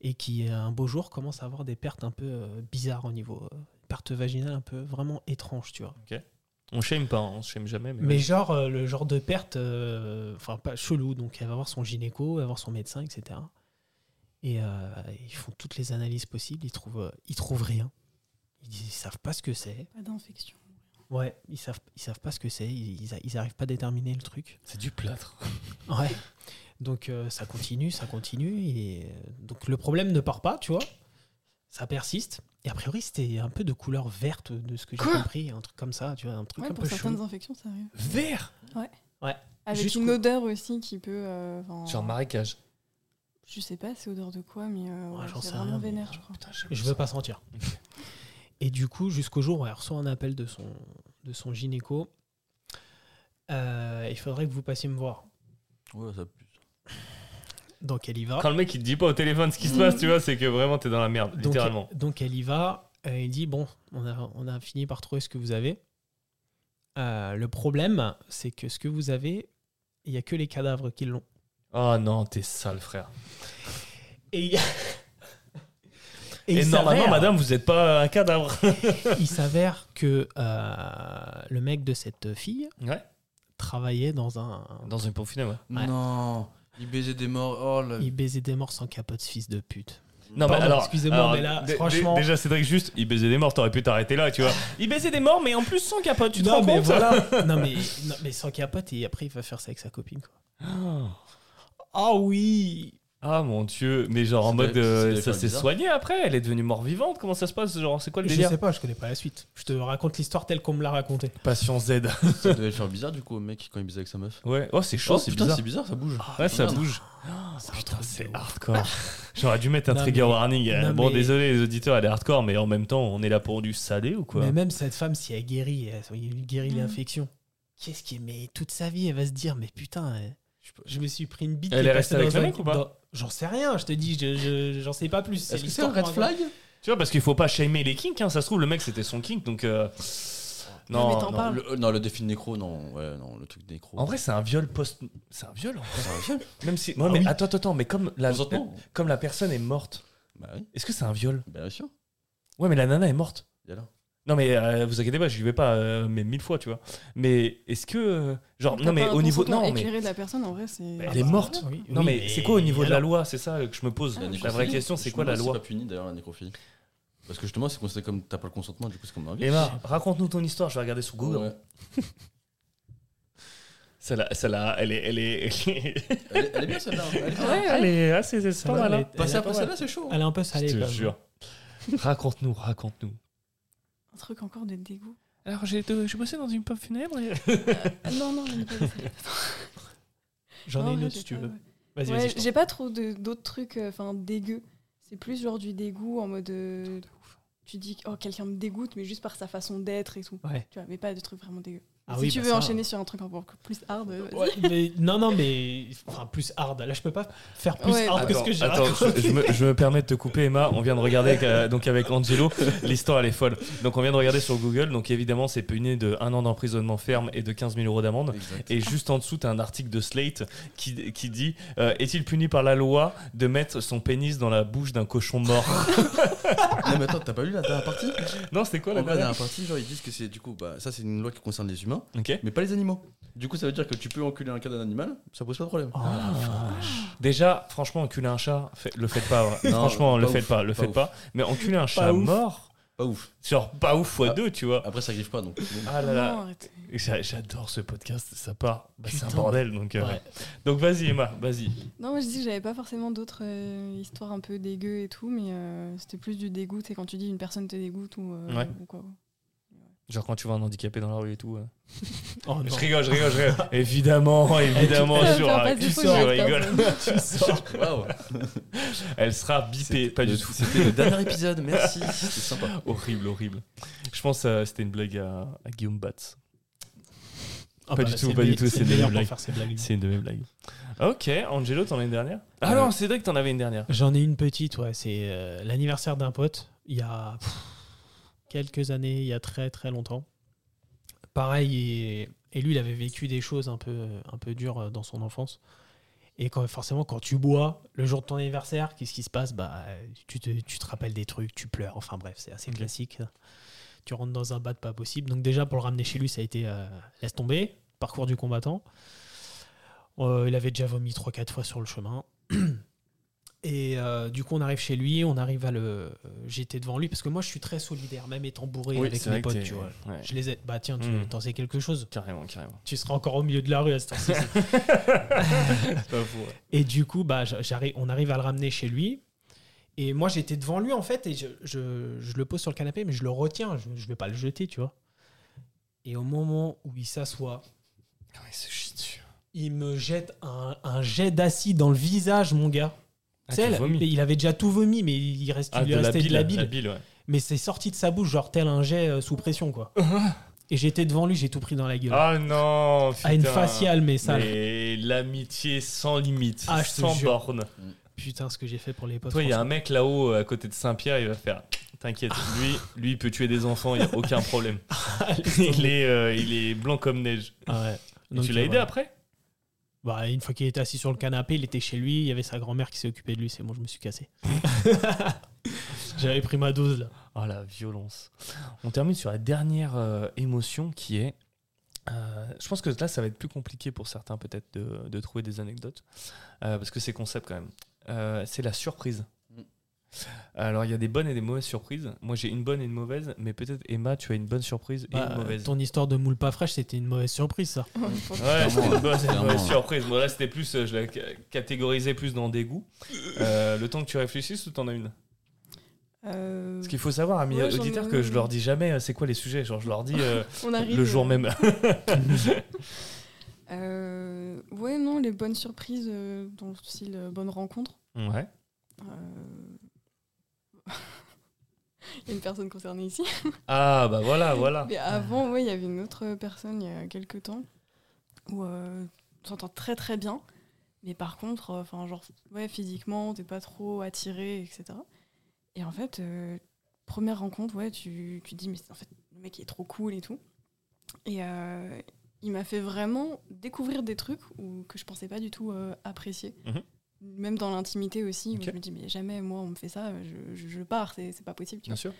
et qui, un beau jour, commence à avoir des pertes un peu bizarres au niveau. Pertes vaginales un peu vraiment étranges, tu vois. On shame pas, hein, on shame jamais. Mais, Mais genre, euh, le genre de perte, euh, enfin, pas chelou. Donc, elle va voir son gynéco, elle va voir son médecin, etc. Et euh, ils font toutes les analyses possibles, ils trouvent, euh, ils trouvent rien. Ils, disent- ils savent pas ce que c'est. Pas d'infection. Ouais, ils savent, ils savent pas ce que c'est, ils, ils, a- ils arrivent pas à déterminer le truc. c'est du plâtre. Ouais. Donc euh, ça continue, ça continue. Et euh, donc le problème ne part pas, tu vois. Ça persiste. Et a priori, c'était un peu de couleur verte, de ce que j'ai compris, un truc comme ça, tu vois, un truc Ouais, un pour peu certaines infections, ça arrive. Vert Avec Jusqu'où une odeur aussi qui peut. euh, Genre marécage. Je sais pas, c'est odeur de quoi, mais euh, Ouais, ouais, j'en c'est sais vraiment rien, mais- vénère, je crois. Putain, j'aime Je ça. veux pas sentir. Et du coup, jusqu'au jour où elle reçoit un appel de son, de son gynéco, euh, il faudrait que vous passiez me voir. Ouais, ça pue. Donc elle y va. Quand le mec il te dit pas au téléphone ce qui se passe, tu vois, c'est que vraiment t'es dans la merde, Donc, littéralement. donc elle y va, euh, elle dit bon, on a, on a fini par trouver ce que vous avez. Euh, le problème, c'est que ce que vous avez, il y a que les cadavres qui l'ont. Oh non, t'es sale, frère. Et, il y a- Et, il normalement, s'avère- madame, vous êtes pas un cadavre. il s'avère que euh, le mec de cette fille Ouais. travaillait dans un. Dans une pompe funèbre. ouais. Ouais. Non, il baisait des morts. Oh là. Il baisait des morts sans capote, fils de pute. Non, Pardon, mais alors, excusez-moi, alors, mais là, franchement- Déjà, Cédric, juste, il baisait des morts, t'aurais pu t'arrêter là, tu vois. Il baisait des morts, mais en plus sans capote, tu te non, rends mais compte voilà. non, mais, non, mais sans capote, et après, il va faire ça avec sa copine. Quoi. Ah oui Ah mon dieu, mais genre en mode euh, ça s'est soigné après, elle est devenue mort-vivante, comment ça se passe Genre c'est quoi le Je délire sais pas, je connais pas la suite. Je te raconte l'histoire telle qu'on me l'a racontée. Passion Z. Ça devait faire bizarre du coup au mec quand il baisait avec sa meuf. Ouais, oh c'est chaud, Oh, c'est putain, bizarre. c'est bizarre, ça bouge. Ouais, ça merde. bouge. c'est Putain, un truc c'est hardcore. J'aurais dû mettre un Non, trigger mais- warning. non, bon, mais- désolé les auditeurs, elle est hardcore, mais en même temps, on est là pour du salé ou quoi Mais même cette femme, si elle guérit, elle, elle guérit Mm. l'infection, qu'est-ce qui est. Mais toute sa vie, elle va se dire Mais putain, je me suis pris une bite. Elle est restée avec le mec ou pas dans- J'en sais rien, je te dis, je- je- j'en sais pas plus. Est-ce que c'est un red flag? Tu vois, parce qu'il faut pas shamer les kinks, hein. ça se trouve, le mec c'était son kink, donc. euh, Non, non. le, Non, le défi de nécro, non. Ouais, non, le truc de nécro. En vrai, c'est un viol post. C'est un viol en fait. c'est un viol. Même si. Ouais, Ah mais oui. attends, attends, attends, mais comme la, comme la personne est morte, Bah oui, est-ce que c'est un viol? Bien sûr. Ouais, mais la nana est morte. Et alors Non mais euh, vous inquiétez pas, je vais pas euh, mais mille fois, tu vois. Mais est-ce que euh, genre non mais au niveau non mais de la personne, en vrai, c'est. elle est morte. Oui, non oui, mais, c'est quoi au niveau de la alors loi C'est ça que je me pose. Ah, La nécrophilie, vraie question, c'est je quoi la loi C'est pas puni d'ailleurs la nécrophilie. Parce que justement, c'est considéré comme t'as pas le consentement, du coup c'est comme un viol. Emma, raconte-nous ton histoire. Je vais regarder sur Google. Ouais. Celle-là, celle-là, elle est, elle est, Elle est, elle est bien celle-là. Elle est bien. Ouais, elle est assez, c'est Ça pas mal. hein. Passer après celle-là, c'est chaud. Elle est un peu Je salée. te jure. raconte-nous, raconte-nous. Un truc encore de dégoût. Alors j'ai, bossé dans une pompe funèbre. Ah, non, non, pas ça. J'en ai Non, une autre j'ai si tu pas, veux. ouais. Vas-y, Ouais, j'ai pas trop de- d'autres trucs euh, enfin dégueux. C'est plus genre du dégoût en mode. euh, tu dis oh quelqu'un me dégoûte mais juste par sa façon d'être et tout. Ouais. Tu vois, mais pas de trucs vraiment dégueux. Ah si oui, tu bah veux ça- enchaîner sur un truc encore plus hard, euh. Ouais, mais, non, non, mais enfin plus hard. Là, je peux pas faire plus Ouais, hard que ce que j'ai attends, je, je me, je me permets de te couper, Emma. On vient de regarder avec, euh, donc avec Angelo. L'histoire, elle est folle. Donc, on vient de regarder sur Google. Donc, évidemment, c'est puni de un an d'emprisonnement ferme et de 15 000 euros d'amende. Et juste en dessous, tu as un article de Slate qui, qui dit euh, Est-il puni par la loi de mettre son pénis dans la bouche d'un cochon mort? Non, mais attends, t'as pas lu la dernière partie? Non, c'était quoi la dernière dernière partie, genre, ils disent que c'est du coup, bah, ça c'est une loi qui concerne les humains, Mais pas les animaux. Du coup, ça veut dire que tu peux enculer un cas d'un animal, ça pose pas de problème. Oh, Déjà, franchement, enculer un chat, fait- le faites pas. ouais. Non, franchement, pas le ouf, faites pas, le pas faites ouf. pas. Mais enculer un chat ouf. mort, Pas ouf. genre pas ouf fois Ah. deux, tu vois. Après, ça griffe pas donc. Ah là là. J'adore ce podcast, ça part. Bah, c'est un bordel, donc. euh, Ouais. Donc vas-y, Emma, vas-y. Non, moi je dis que j'avais pas forcément d'autres euh, histoires un peu dégueu et tout, mais euh, c'était plus du dégoût. C'est quand tu dis une personne te dégoûte ou, euh, Ouais. ou quoi. Genre quand tu vois un handicapé dans la rue et tout. euh. Oh, non. Je rigole, je rigole, je rigole. évidemment, évidemment, tu- je j'arrive rigole. tu sors. Elle sera bipée, pas du tout. C'était le dernier épisode, merci. C'était sympa. Horrible, horrible. Je pense que c'était une blague à, à Guillaume Batz. Ah Pas bah du là, tout, c'est pas du tout, C'est c'est blagues. C'est une de mes blagues. Ok, Angelo, t'en as une dernière? Ah Ouais. non, Cédric, t'en avais une dernière. J'en ai une petite, ouais. C'est euh, l'anniversaire d'un pote, il y a pff, quelques années, il y a très très longtemps. Pareil, et, et lui, il avait vécu des choses un peu, un peu dures euh, dans son enfance. Et quand, forcément, quand tu bois le jour de ton anniversaire, qu'est-ce qui se passe? Bah, tu, te, tu te rappelles des trucs, tu pleures. Enfin bref, c'est assez classique. Tu rentres dans un bad pas possible. Donc déjà, pour le ramener chez lui, ça a été euh, laisse tomber, parcours du combattant. Euh, il avait déjà vomi 3-4 fois sur le chemin. Et euh, du coup, on arrive chez lui, on arrive à le. euh, J'étais devant lui parce que moi, je suis très solidaire, même étant bourré avec mes potes, tu vois. Ouais, Je les ai. Bah tiens, tu Mm. t'en sais quelque chose. Carrément, carrément. Tu seras encore au milieu de la rue à cette heure-ci. Ouais. Et du coup, bah, j'arrive, on arrive à le ramener chez lui. Et moi, j'étais devant lui, en fait, et je, je- je le pose sur le canapé, mais je le retiens. Je, je vais pas le jeter, tu vois. Et au moment où il s'assoit, Comment il se chie dessus il me jette un, un jet d'acide dans le visage, mon gars. Ah, Tu sais, tu là, vomis. il avait déjà tout vomi, mais il, reste, Ah, il la restait bile, de la bile. bile, ouais. Mais c'est sorti de sa bouche, genre tel un jet euh, sous pression, quoi. et j'étais devant lui, j'ai tout pris dans la gueule. Ah non, à une putain. faciale, mais ça. Mais l'amitié sans limite, Ah, sans borne. Putain, ce que j'ai fait pour les potes. Toi, il y a un mec là-haut à côté de Saint-Pierre, il va faire. T'inquiète, lui, lui, il peut tuer des enfants, il n'y a aucun problème. il, est, euh, il est blanc comme neige. Ah ouais. Et tu l'as euh, aidé après? Bah, une fois qu'il était assis sur le canapé, il était chez lui, il y avait sa grand-mère qui s'est occupée de lui, c'est bon, je me suis cassé. J'avais pris ma dose là. Oh la violence. On termine sur la dernière euh, émotion qui est. euh, je pense que là, ça va être plus compliqué pour certains peut-être de, de trouver des anecdotes, euh, parce que c'est concept quand même. C'est la surprise. Alors, il y a des bonnes et des mauvaises surprises. Moi, j'ai une bonne et une mauvaise, mais peut-être Emma, tu as une bonne surprise et Bah, une mauvaise. ton histoire de moule pas fraîche, c'était une mauvaise surprise ça. Ouais, c'est une bonne mauvaise surprise. Bon, là, c'était plus, euh, je la ca- catégorisais plus dans dégoût. Euh, le temps que tu réfléchisses ou t'en as une? Euh, Parce qu'il faut savoir, amis Ouais, auditeurs, que je leur dis jamais euh, c'est quoi les sujets? Genre, je leur dis euh, on arrive, le jour euh, même. euh, ouais, non, les bonnes surprises euh, dans le style bonne rencontre. ouais. Euh, y a une personne concernée ici. Ah, bah voilà, voilà. Mais avant, ouais, il y avait une autre personne il y a quelques temps où euh, on s'entend très très bien. Mais par contre, euh, enfin, genre, ouais, physiquement, t'es pas trop attiré, etc. Et en fait, euh, première rencontre, ouais, tu, tu te dis, mais en fait, le mec il est trop cool et tout. Et euh, il m'a fait vraiment découvrir des trucs où, que je pensais pas du tout euh, apprécier. Mhm. Même dans l'intimité aussi, où je me dis, mais jamais, moi, on me fait ça, je, je, je pars, c'est pas possible. Tu Bien vois. sûr.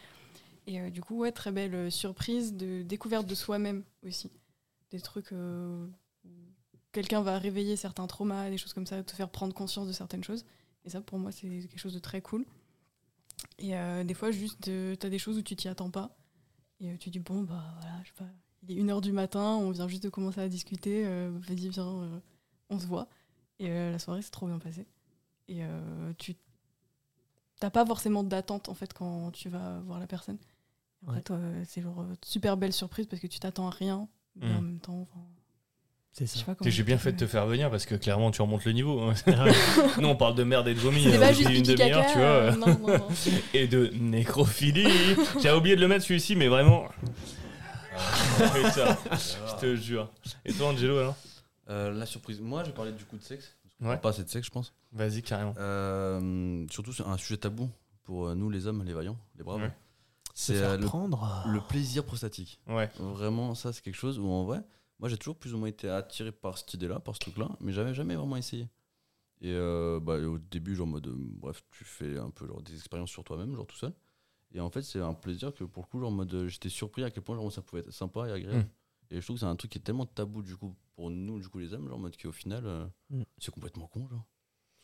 Et euh, du coup, ouais, très belle euh, surprise de découverte de soi-même aussi. Des trucs euh, où quelqu'un va réveiller certains traumas, des choses comme ça, te faire prendre conscience de certaines choses. Et ça, pour moi, c'est quelque chose de très cool. Et euh, des fois, juste, tu as des choses où tu t'y attends pas. Et tu dis, bon, bah voilà, je sais pas, il est 1h du matin, on vient juste de commencer à discuter, vas-y, viens, on se voit. Et euh, la soirée s'est trop bien passée. Et euh, tu t'as pas forcément d'attente en fait quand tu vas voir la personne. En Ouais. fait, euh, c'est genre super belle surprise parce que tu t'attends à rien, mais Mm. en même temps, enfin, C'est ça. J'ai bien fait de te faire venir parce que clairement tu remontes le niveau. hein. Nous on parle de merde et de vomi pas juste une demi-heure, tu vois. euh, non, non, non. et de nécrophilie. J'avais oublié de le mettre celui-ci, mais vraiment. Putain, je te jure. Et toi, Angelo, alors? Euh, la surprise. Moi, je vais parler du coup de sexe. Ouais. Pas assez de sexe, je pense. Vas-y, carrément. Euh, surtout, c'est un sujet tabou pour euh, nous, les hommes, les vaillants, les braves. Ouais. C'est euh, le, prendre. le plaisir prostatique. Ouais. Vraiment, ça, c'est quelque chose où, en vrai, moi, j'ai toujours plus ou moins été attiré par cette idée-là, par ce truc-là, mais j'avais jamais vraiment essayé. Et euh, bah, au début, genre, en mode, euh, bref, tu fais un peu genre, des expériences sur toi-même, genre tout seul. Et en fait, c'est un plaisir que pour le coup, genre, en mode, j'étais surpris à quel point genre, ça pouvait être sympa et agréable. Mm. Et je trouve que c'est un truc qui est tellement tabou, du coup, pour nous, du coup, les hommes, genre, en mode, qu'au final, euh, Mm. c'est complètement con, genre.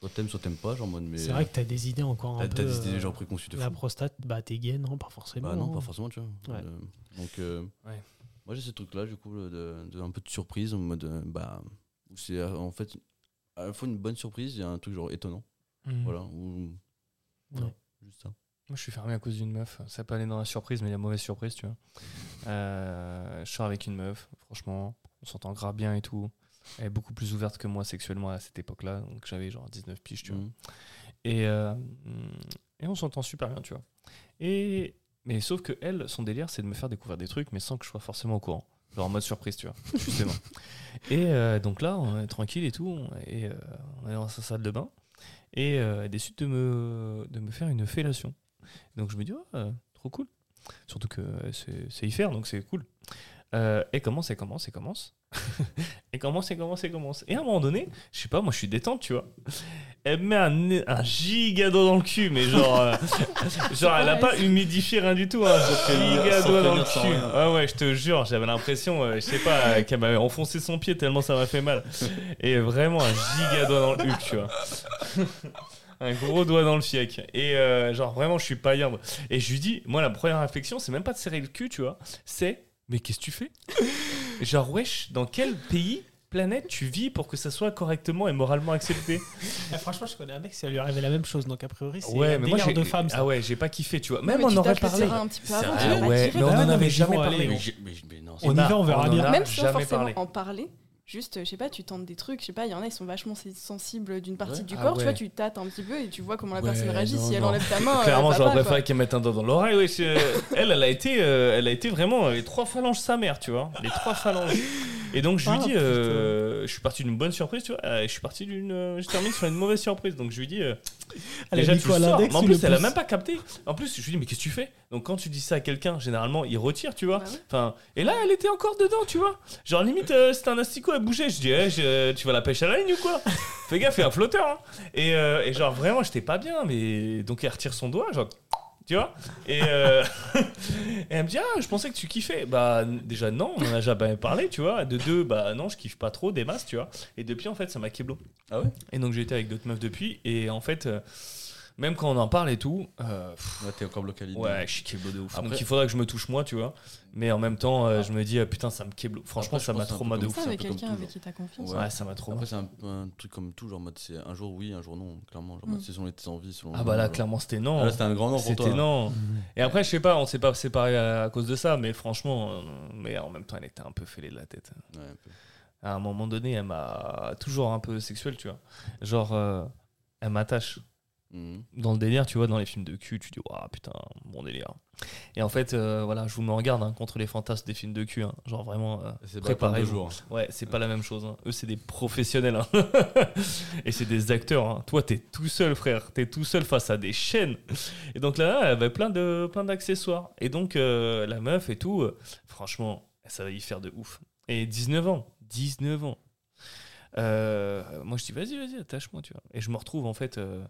Soit t'aimes, soit t'aimes pas, genre, en mode, mais. C'est vrai que t'as des idées encore T'as un t'as peu. des idées euh, genre préconçues de La fou. prostate, bah t'es gay, non, pas forcément. Bah non, hein. pas forcément, tu vois. Ouais. Euh, donc, euh, Ouais. moi j'ai ce truc-là, du coup, de, de un peu de surprise, en mode, bah, où c'est en fait à la fois une bonne surprise et un truc genre étonnant. Mm. Voilà, Ouais. juste ça. Moi, je suis fermé à cause d'une meuf. Ça peut aller dans la surprise, mais la mauvaise surprise, tu vois. Euh, je sors avec une meuf, franchement, on s'entend grave bien et tout. Elle est beaucoup plus ouverte que moi sexuellement à cette époque-là, donc j'avais genre 19 piges, tu vois. Mhm. Et, euh, et on s'entend super bien, tu vois. Et, mais sauf que elle, son délire, c'est de me faire découvrir des trucs, mais sans que je sois forcément au courant. Genre en mode surprise, tu vois, justement. et euh, donc là, on est tranquille et tout, et on est dans sa salle de bain, et elle décide de me, de me faire une fellation. Donc je me dis, oh, euh, trop cool. Surtout que euh, c'est faire, donc c'est cool. Euh, et commence, et commence, et commence. et commence, et commence, et commence. Et à un moment donné, je sais pas, moi je suis détente, tu vois. Elle me met un, un giga doigt dans le cul, mais genre, euh, genre elle a pas humidifié rien du tout, hein, giga sans doigt dans le cul. Ouais, ouais, je te jure, j'avais l'impression, euh, je sais pas, qu'elle m'avait enfoncé son pied tellement ça m'a fait mal. Et vraiment un giga doigt dans le cul, tu vois. Un gros doigt dans le fiac. Et euh, genre, vraiment, je suis pas. Et je lui dis, moi, la première réflexion, c'est même pas de serrer le cul, tu vois. C'est, mais qu'est-ce que tu fais? Genre, wesh, dans quel pays, planète, tu vis pour que ça soit correctement et moralement accepté? Ah, franchement, je connais un mec, ça lui arrivait la même chose, donc a priori, c'est Ouais, un mais moi, délire j'ai. de femme. Ça. Ah ouais, j'ai pas kiffé, tu vois. Non, Même mais on aurait parlé. un petit peu avant, ouais, mais on en non, avait mais jamais parlé. on- non, y va, on verra en bien. Même sans jamais forcément parlé. en parler. Juste, je sais pas, tu tentes des trucs, je sais pas, il y en a, ils sont vachement sen- sensibles d'une partie Ouais. du Ah corps, tu vois, tu tâtes un petit peu et tu vois comment la Ouais, personne réagit. non, si elle non. enlève ta main, Clairement, euh, ça j'aurais préféré qu'elle mette un doigt dans l'oreille. Ouais, c'est- elle, elle a été, euh, elle a été vraiment les trois phalanges sa mère, tu vois, les trois phalanges. Et donc je lui Ah, dis, euh, je suis parti d'une bonne surprise, tu vois. euh, je suis parti d'une, euh, je termine sur une mauvaise surprise. Donc je lui dis, euh, Elle déjà tu le sors. Mais en plus, le elle a même pas capté. En plus, je lui dis, mais qu'est-ce que tu fais? Donc quand tu dis ça à quelqu'un, généralement, il retire, tu vois. Bah. Enfin, et là, elle était encore dedans, tu vois. Genre limite, euh, c'était un asticot, elle bougeait. Je dis, eh, je- tu vas la pêche à la ligne ou quoi? Fais gaffe, fais un flotteur. hein. Et, euh, et genre vraiment, j'étais pas bien, mais donc elle retire son doigt, genre. Tu vois et, euh, et elle me dit Ah, je pensais que tu kiffais. Bah, n- déjà, non, on en a jamais parlé, tu vois. De deux, bah, non, je kiffe pas trop des masses, tu vois. Et depuis, en fait, ça m'a keblo. Ah ouais? Et donc, j'ai été avec d'autres meufs depuis. Et en fait, euh, même quand on en parle et tout, euh, pff, Ouais, t'es encore bloqué à l'idée. ouais, je suis keblo de ouf. Après- donc, il faudra que je me touche moi, tu vois. Mais en même temps, euh, je me dis ah, Putain, ça me keblo. Franchement, Après, ça m'a mal de ouf. Ça avec quelqu'un avec qui t'as confiance. Ouais. Ouais, ça m'a trop Après, mal. c'est un, truc comme tout, genre en mode c'est un jour oui, un jour non, clairement. Genre, en Mm. mode, c'est selon tes envies, selon. Ah, bah là, genre. clairement, c'était Ah, non. là, c'était un grand non pour C'était toi. non. Et après, je sais pas, on s'est pas séparés à, à cause de ça, mais franchement, euh, mais en même temps, elle était un peu fêlée de la tête. Ouais, un peu. À un moment donné, elle m'a toujours un peu sexuel, tu vois. Genre, euh, elle m'attache. Mhm. Dans le délire, tu vois, dans les films de cul, tu dis, waouh, putain, bon délire. Et en fait, euh, voilà, je vous mets en garde hein, contre les fantasmes des films de cul. hein. Genre, vraiment, euh, C'est jours. Ouais, c'est pas la même chose. hein. Eux, c'est des professionnels. et c'est des acteurs. Toi, t'es tout seul, frère. T'es tout seul face à des chaînes. Et donc là, elle avait plein de plein d'accessoires. Et donc, euh, la meuf et tout, euh, franchement, ça va y faire de ouf. Et 19 ans. 19 ans. Euh, moi, je dis, vas-y, vas-y, attache-moi, tu vois. Et je me retrouve, en fait, euh,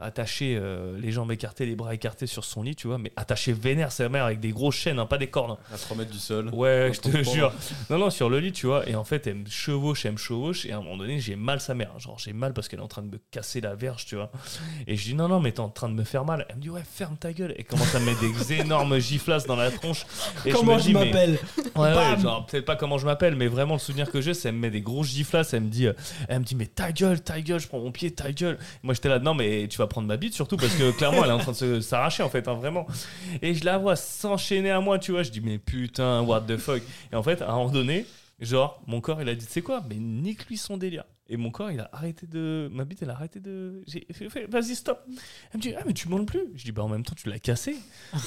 attaché, euh, les jambes écartées, les bras écartés sur son lit, tu vois, mais attaché vénère sa mère avec des grosses chaînes, hein, pas des cordes. hein. À 3 mètres du sol. Ouais, je te jure. Non, non, sur le lit, tu vois. Et en fait, elle me chevauche, elle me chevauche. Et à un moment donné, j'ai mal sa mère. Genre, j'ai mal parce qu'elle est en train de me casser la verge, tu vois. Et je dis, non, non, mais t'es en train de me faire mal. Elle me dit, ouais, ferme ta gueule. Et commence à me mettre des énormes giflasses dans la tronche. Et Comment me je mais- m'appelle Ouais, ouais, genre peut-être pas comment je m'appelle, mais vraiment le souvenir que j'ai, c'est elle me met des grosses giflasses, elle me dit, euh, elle me dit mais ta gueule, ta gueule, je prends mon pied, ta gueule. Moi j'étais là, non mais tu vas prendre ma bite surtout parce que clairement elle est en train de s'arracher en fait, hein, vraiment. Et je la vois s'enchaîner à moi, tu vois, je dis mais putain, what the fuck. Et en fait à un moment donné, Genre, mon corps, il a dit, sais quoi Mais nique lui son délire. Et mon corps, il a arrêté de. Ma bite, elle a arrêté de. J'ai fait, fait, vas-y, stop. Elle me dit, ah, mais tu montes plus. Je dis, bah, en même temps, tu l'as cassé.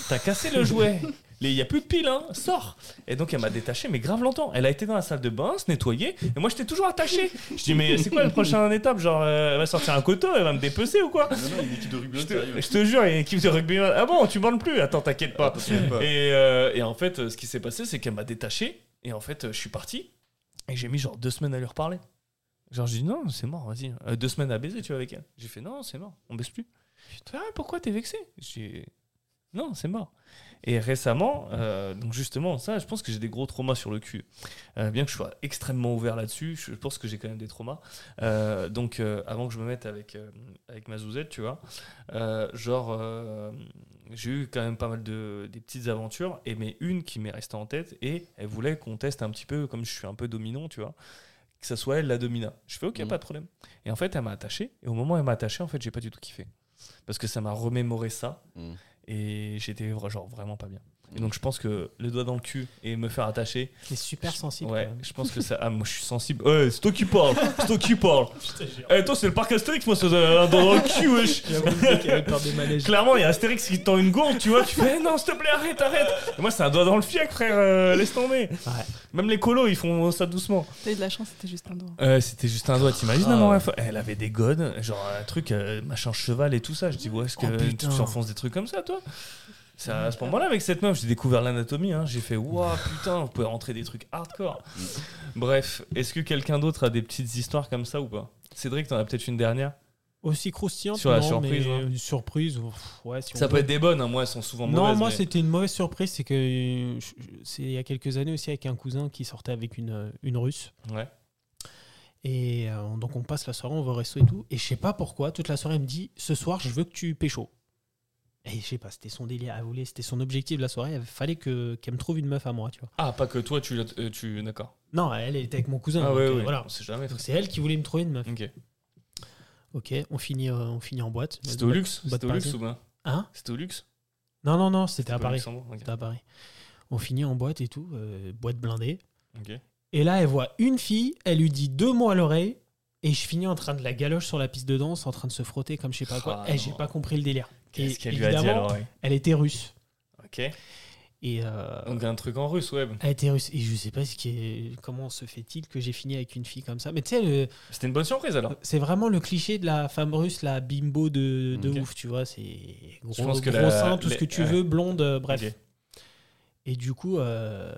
T'as cassé le jouet. Il y a plus de pile, hein. Sors. Et donc, elle m'a détaché, mais grave longtemps. Elle a été dans la salle de bain, se nettoyer. Et moi, j'étais toujours attaché. Je dis, mais c'est quoi la prochaine étape? Genre, euh, elle va sortir un coteau, elle va me dépecer ou quoi? Non, non, une équipe de rugby je te, jure, il y a une équipe de rugby. Ah bon, tu bandes plus? Attends, t'inquiète pas. Ah, t'inquiète pas. Et, euh, et en fait, ce qui s'est passé, c'est qu'elle m'a détaché. Et en fait, je suis parti. Et j'ai mis genre deux semaines à lui reparler. Genre, j'ai dit non, c'est mort, vas-y. Euh, deux semaines à baiser, tu vois, avec elle. J'ai fait non, c'est mort, on baisse plus. Je ah, pourquoi t'es vexé? J'ai non, c'est mort. Et récemment, euh, donc justement, ça, je pense que j'ai des gros traumas sur le cul. Euh, bien que je sois extrêmement ouvert là-dessus, je pense que j'ai quand même des traumas. Euh, donc, avant que je me mette avec, avec ma zouzette, tu vois, genre, j'ai eu quand même pas mal de des petites aventures, et mais une qui m'est restée en tête, et elle voulait qu'on teste un petit peu, comme je suis un peu dominant, tu vois, que ça soit elle la domina. Je fais ok, Mhm. pas de problème. Et en fait, elle m'a attaché, et au moment où elle m'a attaché, en fait, j'ai pas du tout kiffé. Parce que ça m'a remémoré ça, Mm. et j'étais genre vraiment pas bien. Et donc, je pense que le doigt dans le cul et me faire attacher, C'est super sensible. ouais, je pense que ça. Ah, moi, je suis sensible. Ouais, c'est toi qui parles, c'est toi qui parles. Eh, toi, c'est le parc Astérix, moi, c'est un doigt dans le cul, wesh. Des. Clairement, il y a Astérix qui te tend une gourde, tu vois, tu fais Eh non, s'il te plaît, arrête, arrête. Et moi, c'est un doigt dans le fiac, frère, euh, laisse tomber. Ouais. Même les colos, ils font ça doucement. T'as eu de la chance, c'était juste un doigt. Euh, c'était juste un doigt, t'imagines, Ah, ouais. Elle avait des godes, genre un truc, euh, machin cheval et tout ça. Je dis, ouais, est-ce que Oh, tu putain. t'enfonces des trucs comme ça, toi? C'est à ce moment-là, avec cette meuf, j'ai découvert l'anatomie. Hein. J'ai fait, waouh, putain, vous pouvez rentrer des trucs hardcore. Bref, est-ce que quelqu'un d'autre a des petites histoires comme ça ou pas? Cédric, t'en as peut-être une dernière? Aussi croustillante, Sur la non, surprise, mais hein. une surprise. pff, Ouais, si on Ça peut. peut être des bonnes, hein. moi, elles sont souvent mauvaises. Non, moi mais- c'était une mauvaise surprise, c'est que c'est il y a quelques années aussi avec un cousin qui sortait avec une, euh, une russe. Ouais. Et euh, donc on passe la soirée, on va au resto et tout. Et je sais pas pourquoi, toute la soirée elle me dit ce soir je veux que tu pécho. Et je sais pas, c'était son délire, elle voulait, c'était son objectif de la soirée, il fallait que, qu'elle me trouve une meuf à moi, tu vois. Ah, pas que toi, tu. euh, tu... D'accord. Non, elle était avec mon cousin. Ah, donc, ouais, euh, ouais. voilà. On sait jamais. Donc c'est elle qui voulait me trouver une meuf. Ok. Ok, on finit, euh, on finit en boîte. C'était au luxe? Boîte C'était au luxe parisienne. ou bien Hein? C'était au luxe? Non, non, non, c'était à pas au Paris. Luxembourg Ok. C'était à Paris. On finit en boîte et tout, euh, boîte blindée. Ok. Et là, elle voit une fille, elle lui dit deux mots à l'oreille, et je finis en train de la galoche sur la piste de danse, en train de se frotter comme je sais pas quoi. Ah, et j'ai non. pas compris le délire. Qu'est-ce qu'elle lui a dit à évidemment, l'oreille Elle était russe. Ok. Et euh, Donc un truc en russe, ouais. elle était russe. Et je sais pas ce qui est, comment se fait-il que j'ai fini avec une fille comme ça. Mais tu sais, le- C'était une bonne surprise alors. c'est vraiment le cliché de la femme russe, la bimbo de, ouf, tu vois. C'est gros, Je pense que gros la- sein, tout ce que tu ouais. veux, blonde, euh, bref. Et du coup, euh,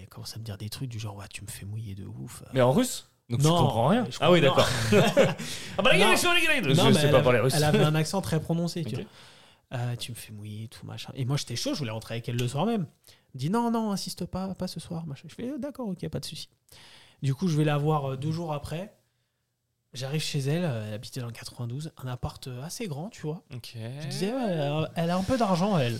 elle commence à me dire des trucs du genre, ouais, tu me fais mouiller de ouf. Mais en russe Donc Non, tu comprends rien je Ah oui, d'accord. ah bah les gars, les gars, les gars, Non, Je mais sais elle pas avait- parler russe. Elle avait un accent très prononcé, tu vois. Euh, tu me fais mouiller, tout machin. Et moi, j'étais chaud, je voulais rentrer avec elle le soir même. Elle me dit non, non, insiste pas, pas ce soir. Machin. Je fais euh, d'accord, ok, pas de souci. Du coup, je vais la voir euh, deux jours après. J'arrive chez elle, elle habitait dans le 92, un appart assez grand, tu vois. Ok. Je disais, ouais, elle a- elle a un peu d'argent, elle.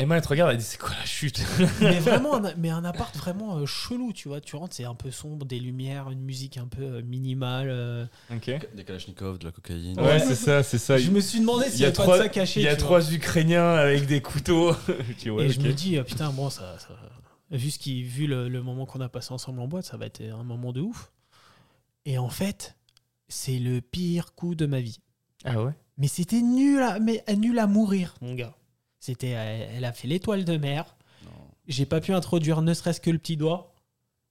Emma, elle te regarde, elle dit c'est quoi la chute? Mais vraiment, un, mais un appart vraiment euh, chelou, tu vois. Tu rentres, c'est un peu sombre, des lumières, une musique un peu euh, minimale. euh. Ok. Des kalachnikovs, de la cocaïne. Ouais, c'est ça, c'est ça. Je me suis demandé Il s'il y y a avait pas trois, de ça caché. il y a tu vois. trois Ukrainiens avec des couteaux. Je dis, ouais, et je ok. me dis, ah, putain, bon, ça, ça- vu, ce qui, vu le, le moment qu'on a passé ensemble en boîte, ça va être un moment de ouf. Et en fait, c'est le pire coup de ma vie. Ah ouais? Mais c'était nul à, mais, nul à mourir, mon gars. C'était, elle, a fait l'étoile de mer. J'ai pas pu introduire ne serait-ce que le petit doigt.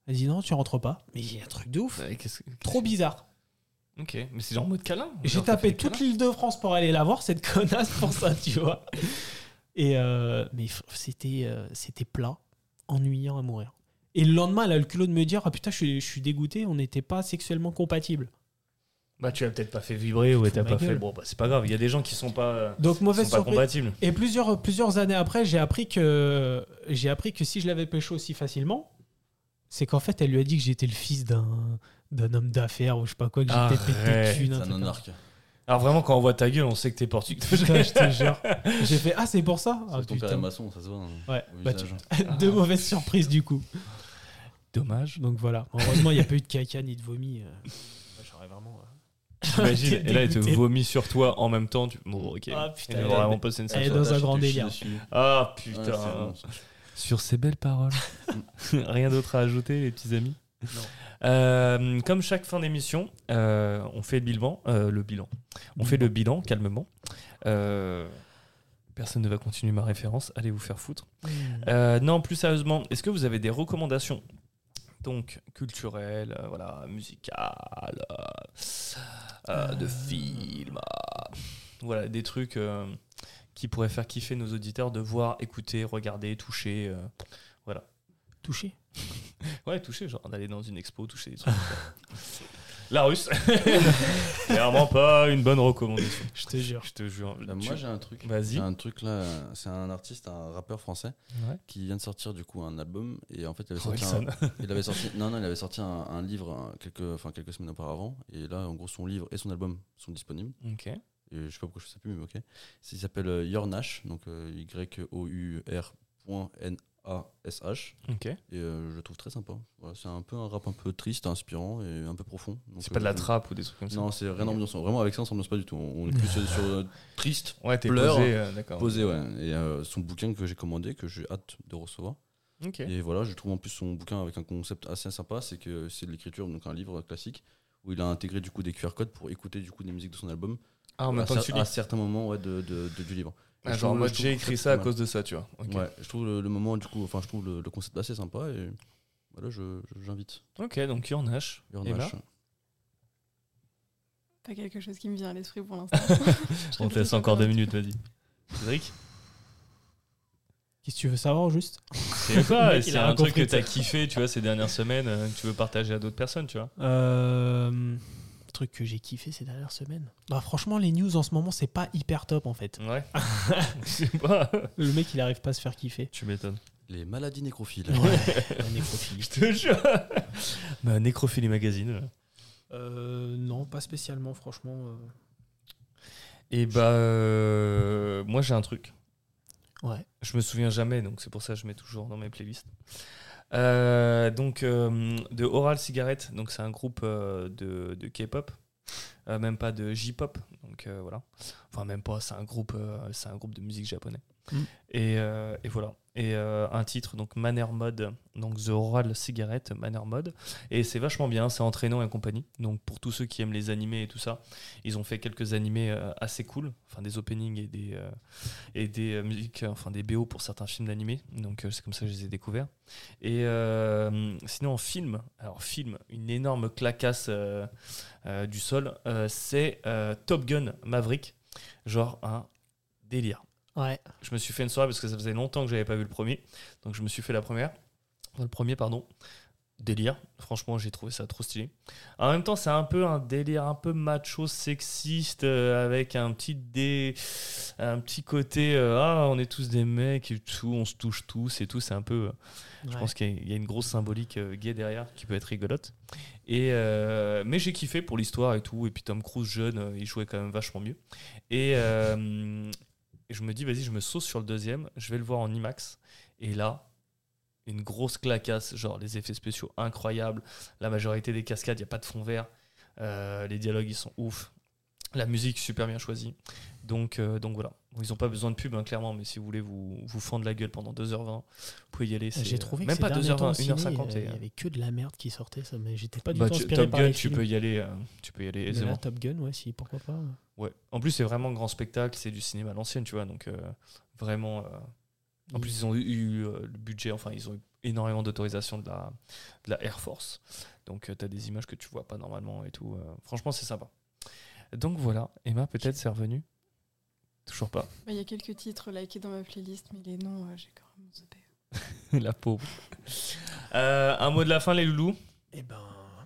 Elle dit non, tu rentres pas. Mais il y a un truc de ouf. Ouais, qu'est-ce que- Trop bizarre. Ok, mais c'est genre en mode câlin J'ai Genre, tapé toute câlin l'île de France pour aller la voir, cette connasse, pour ça, tu vois. Et euh, mais f- c'était euh, c'était plat, ennuyant à mourir. Et le lendemain, elle a le culot de me dire Ah putain, je suis, je suis dégoûté, on n'était pas sexuellement compatibles. Bah tu l'as peut-être pas fait vibrer ou t'as pas gueule. fait. Bon, bah c'est pas grave, il y a des gens qui sont pas, Donc, mauvaise sont pas compatibles. Et plusieurs, plusieurs années après, j'ai appris que j'ai appris que si je l'avais pécho aussi facilement, c'est qu'en fait, elle lui a dit que j'étais le fils d'un d'un homme d'affaires ou je sais pas quoi, que j'étais pété de thunes. un C'est un anarque. Alors vraiment, quand on voit ta gueule, on sait que t'es portugais. Putain, je te jure. J'ai fait Ah, c'est pour ça? Ah, ton père est maçon, ça se voit. hein, Ouais, bah, visage. Deux mauvaises surprises du coup. Dommage. Donc voilà. Heureusement, il n'y a pas eu de caca ni de vomi. euh. Moi, J'aurais vraiment. Été et là, il te vomit sur toi en même temps. Tu... Bon, ok. Ah, putain, elle vraiment est- passé une elle est sale dans Ça, un grand délire. Ah putain. bon. Sur ces belles paroles, rien d'autre à ajouter, les petits amis Euh, comme chaque fin d'émission, euh, on fait le bilan. euh, le bilan. On fait le bilan calmement. Euh, personne ne va continuer ma référence. Allez vous faire foutre. Euh, non, plus sérieusement, est-ce que vous avez des recommandations donc culturelles, voilà, musicales, euh, de films, voilà, des trucs euh, qui pourraient faire kiffer nos auditeurs de voir, écouter, regarder, toucher. euh, Touché. Ouais, toucher, genre d'aller dans une expo, toucher des trucs. La russe. Clairement pas une bonne recommandation. Je te jure. Je te jure. Bah, moi j'ai un truc. Vas-y. J'ai un truc là, c'est un artiste, un rappeur français Ouais. qui vient de sortir du coup un album et en fait il avait sorti, un, Orelsan. il avait sorti non non il avait sorti un, un livre quelques enfin quelques semaines auparavant et là en gros son livre et son album sont disponibles Ok. et je sais pas pourquoi je sais plus mais ok il s'appelle euh, Your Nash donc Y O U R N A S H Ok. et euh, je le trouve très sympa Voilà, c'est un peu un rap un peu triste inspirant et un peu profond C'est pas de la euh, trappe ou des trucs comme ça. non c'est rien d'ambiance vraiment avec ça on s'ambiance pas du tout on est plus sur, euh, triste Ouais, t'es Pleure. posé, d'accord. posé ouais et son bouquin que j'ai commandé que j'ai hâte de recevoir et voilà, je trouve en plus son bouquin avec un concept assez sympa, c'est que c'est de l'écriture, donc un livre classique, où il a intégré du coup des QR codes pour écouter du coup des musiques de son album Ah, en même à, cer- à certains moments ouais, de, de- de- du livre. Ah, genre, en mode, j'ai écrit concept ça à cause de ça, tu vois. Ouais, je trouve le, le moment du coup, enfin je trouve le, le concept assez sympa et voilà, je je- j'invite. Ok, donc Yornash. Your Et là Nash. Pas quelque chose qui me vient à l'esprit pour l'instant. On te laisse encore deux minutes, vas-y. Cédric? Qu'est-ce que tu veux savoir juste? C'est pas, c'est a un truc que t'as kiffé, tu vois, ces dernières semaines, euh, que tu veux partager à d'autres personnes, tu vois. Euh, truc que j'ai kiffé ces dernières semaines. Bah franchement les news en ce moment c'est pas hyper top en fait. Ouais. Je sais pas. Le mec il arrive pas à se faire kiffer. Tu m'étonnes. Les maladies nécrophiles. La nécrophilie. Je te jure. bah, Nécrophilie Magazine. Euh, non pas spécialement franchement. euh. Et bah, euh, moi j'ai un truc. Ouais. Je me souviens jamais, donc c'est pour ça que je mets toujours dans mes playlists. Euh, donc, euh, de Oral Cigarette, donc c'est un groupe euh, de, K-pop, même pas de J-pop, donc voilà. Enfin, même pas, c'est un groupe, c'est un groupe de musique japonais. Mm. Et, euh, et voilà. Et euh, un titre, donc Manner Mode, donc The Oral Cigarette, Manner Mode. Et c'est vachement bien, c'est entraînant et compagnie. Donc pour tous ceux qui aiment les animés et tout ça, ils ont fait quelques animés euh, assez cool, enfin des openings et des, et des musiques, enfin des BO pour certains films d'animés. Donc c'est comme ça que je les ai découverts. Et sinon en film, alors film, une énorme clacasse du sol, c'est Top Gun Maverick, genre un délire. Ouais. Je me suis fait une soirée parce que ça faisait longtemps que j'avais pas vu le premier, donc je me suis fait la première, Enfin, le premier pardon. Délire, franchement j'ai trouvé ça trop stylé. En même temps c'est un peu un délire un peu macho sexiste euh, avec un petit dé, un petit côté euh, ah on est tous des mecs et tout, on se touche tous et tout, c'est un peu euh, je pense qu'il y y a une grosse symbolique gay derrière qui peut être rigolote. Et mais j'ai kiffé pour l'histoire et tout. Et puis Tom Cruise jeune, il jouait quand même vachement mieux. Et, et je me dis, vas-y, je me sauce sur le deuxième. Je vais le voir en IMAX. Et là, une grosse clacasse. Genre les effets spéciaux incroyables. La majorité des cascades, il n'y a pas de fond vert. Euh, les dialogues, ils sont ouf. La musique, super bien choisie. Donc, euh, donc voilà. Bon, ils n'ont pas besoin de pub, hein, clairement, mais si vous voulez vous, vous fendre la gueule pendant 2h20, vous pouvez y aller. c'est, J'ai trouvé euh, que même pas derniers temps 2h20, au ciné, 1h50. Il et, y euh, avait que de la merde qui sortait, ça, mais j'étais pas du bah, tout inspiré Top par Gun, les tu films. peux y aller, euh, tu peux y aller aisément. là, Top Gun, ouais, si, pourquoi pas. Ouais. En plus, c'est vraiment grand spectacle, c'est du cinéma à l'ancienne, tu vois, donc euh, vraiment. euh, En plus, ils ont eu, eu, euh, le budget, enfin, ils ont eu énormément d'autorisation de la, de la Air Force. Donc, tu as des images que tu vois pas normalement et tout. euh, franchement, c'est sympa. Donc voilà, Emma, peut-être c'est revenu Toujours pas. Bah, Il y a quelques titres likés dans ma playlist, mais les noms, euh, j'ai carrément zappé. la pauvre. Euh, un mot de la fin, les loulous? Eh ben,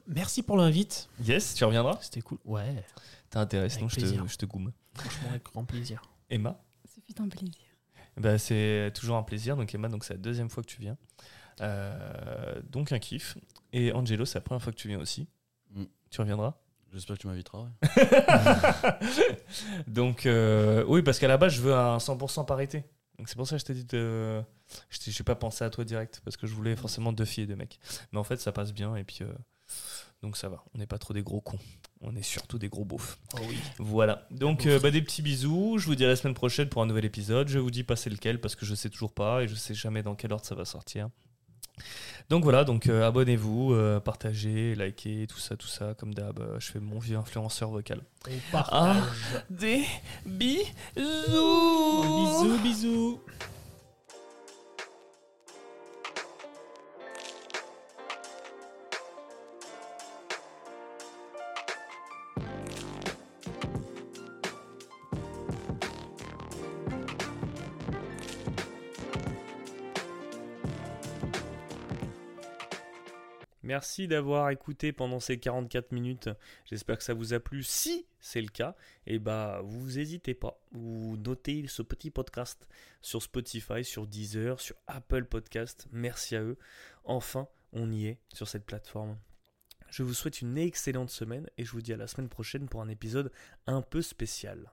merci pour l'invite. Yes, tu reviendras? C'était cool. Ouais, Sinon Avec je te, je te goume. franchement, avec grand plaisir. Emma Ce fut un plaisir. Bah, c'est toujours un plaisir. Donc Emma, donc c'est la deuxième fois que tu viens. Euh, donc un kiff. Et Angelo, c'est la première fois que tu viens aussi. Mm. Tu reviendras? J'espère que tu m'inviteras. ouais. donc euh, oui, parce qu'à la base, je veux un 100% parité. Donc c'est pour ça que je t'ai dit de... Je t'ai- j'ai pas pensé à toi direct parce que je voulais forcément deux filles et deux mecs. Mais en fait, ça passe bien et puis euh, donc ça va. On n'est pas trop des gros cons. On est surtout des gros beaufs. Oh oui. Voilà. Donc, euh, bah, des petits bisous. Je vous dis à la semaine prochaine pour un nouvel épisode. Je vous dis pas c'est lequel parce que je sais toujours pas et je sais jamais dans quel ordre ça va sortir. Donc voilà, donc euh, abonnez-vous, euh, partagez, likez, tout ça, tout ça, comme d'hab. je fais mon vieux influenceur vocal. On partage. Des bisous Bisous, bisous. Merci d'avoir écouté pendant ces 44 minutes. J'espère que ça vous a plu. Si c'est le cas, et bah vous n'hésitez pas. Vous notez ce petit podcast sur Spotify, sur Deezer, sur Apple Podcast. Merci à eux. Enfin, on y est sur cette plateforme. Je vous souhaite une excellente semaine et je vous dis à la semaine prochaine pour un épisode un peu spécial.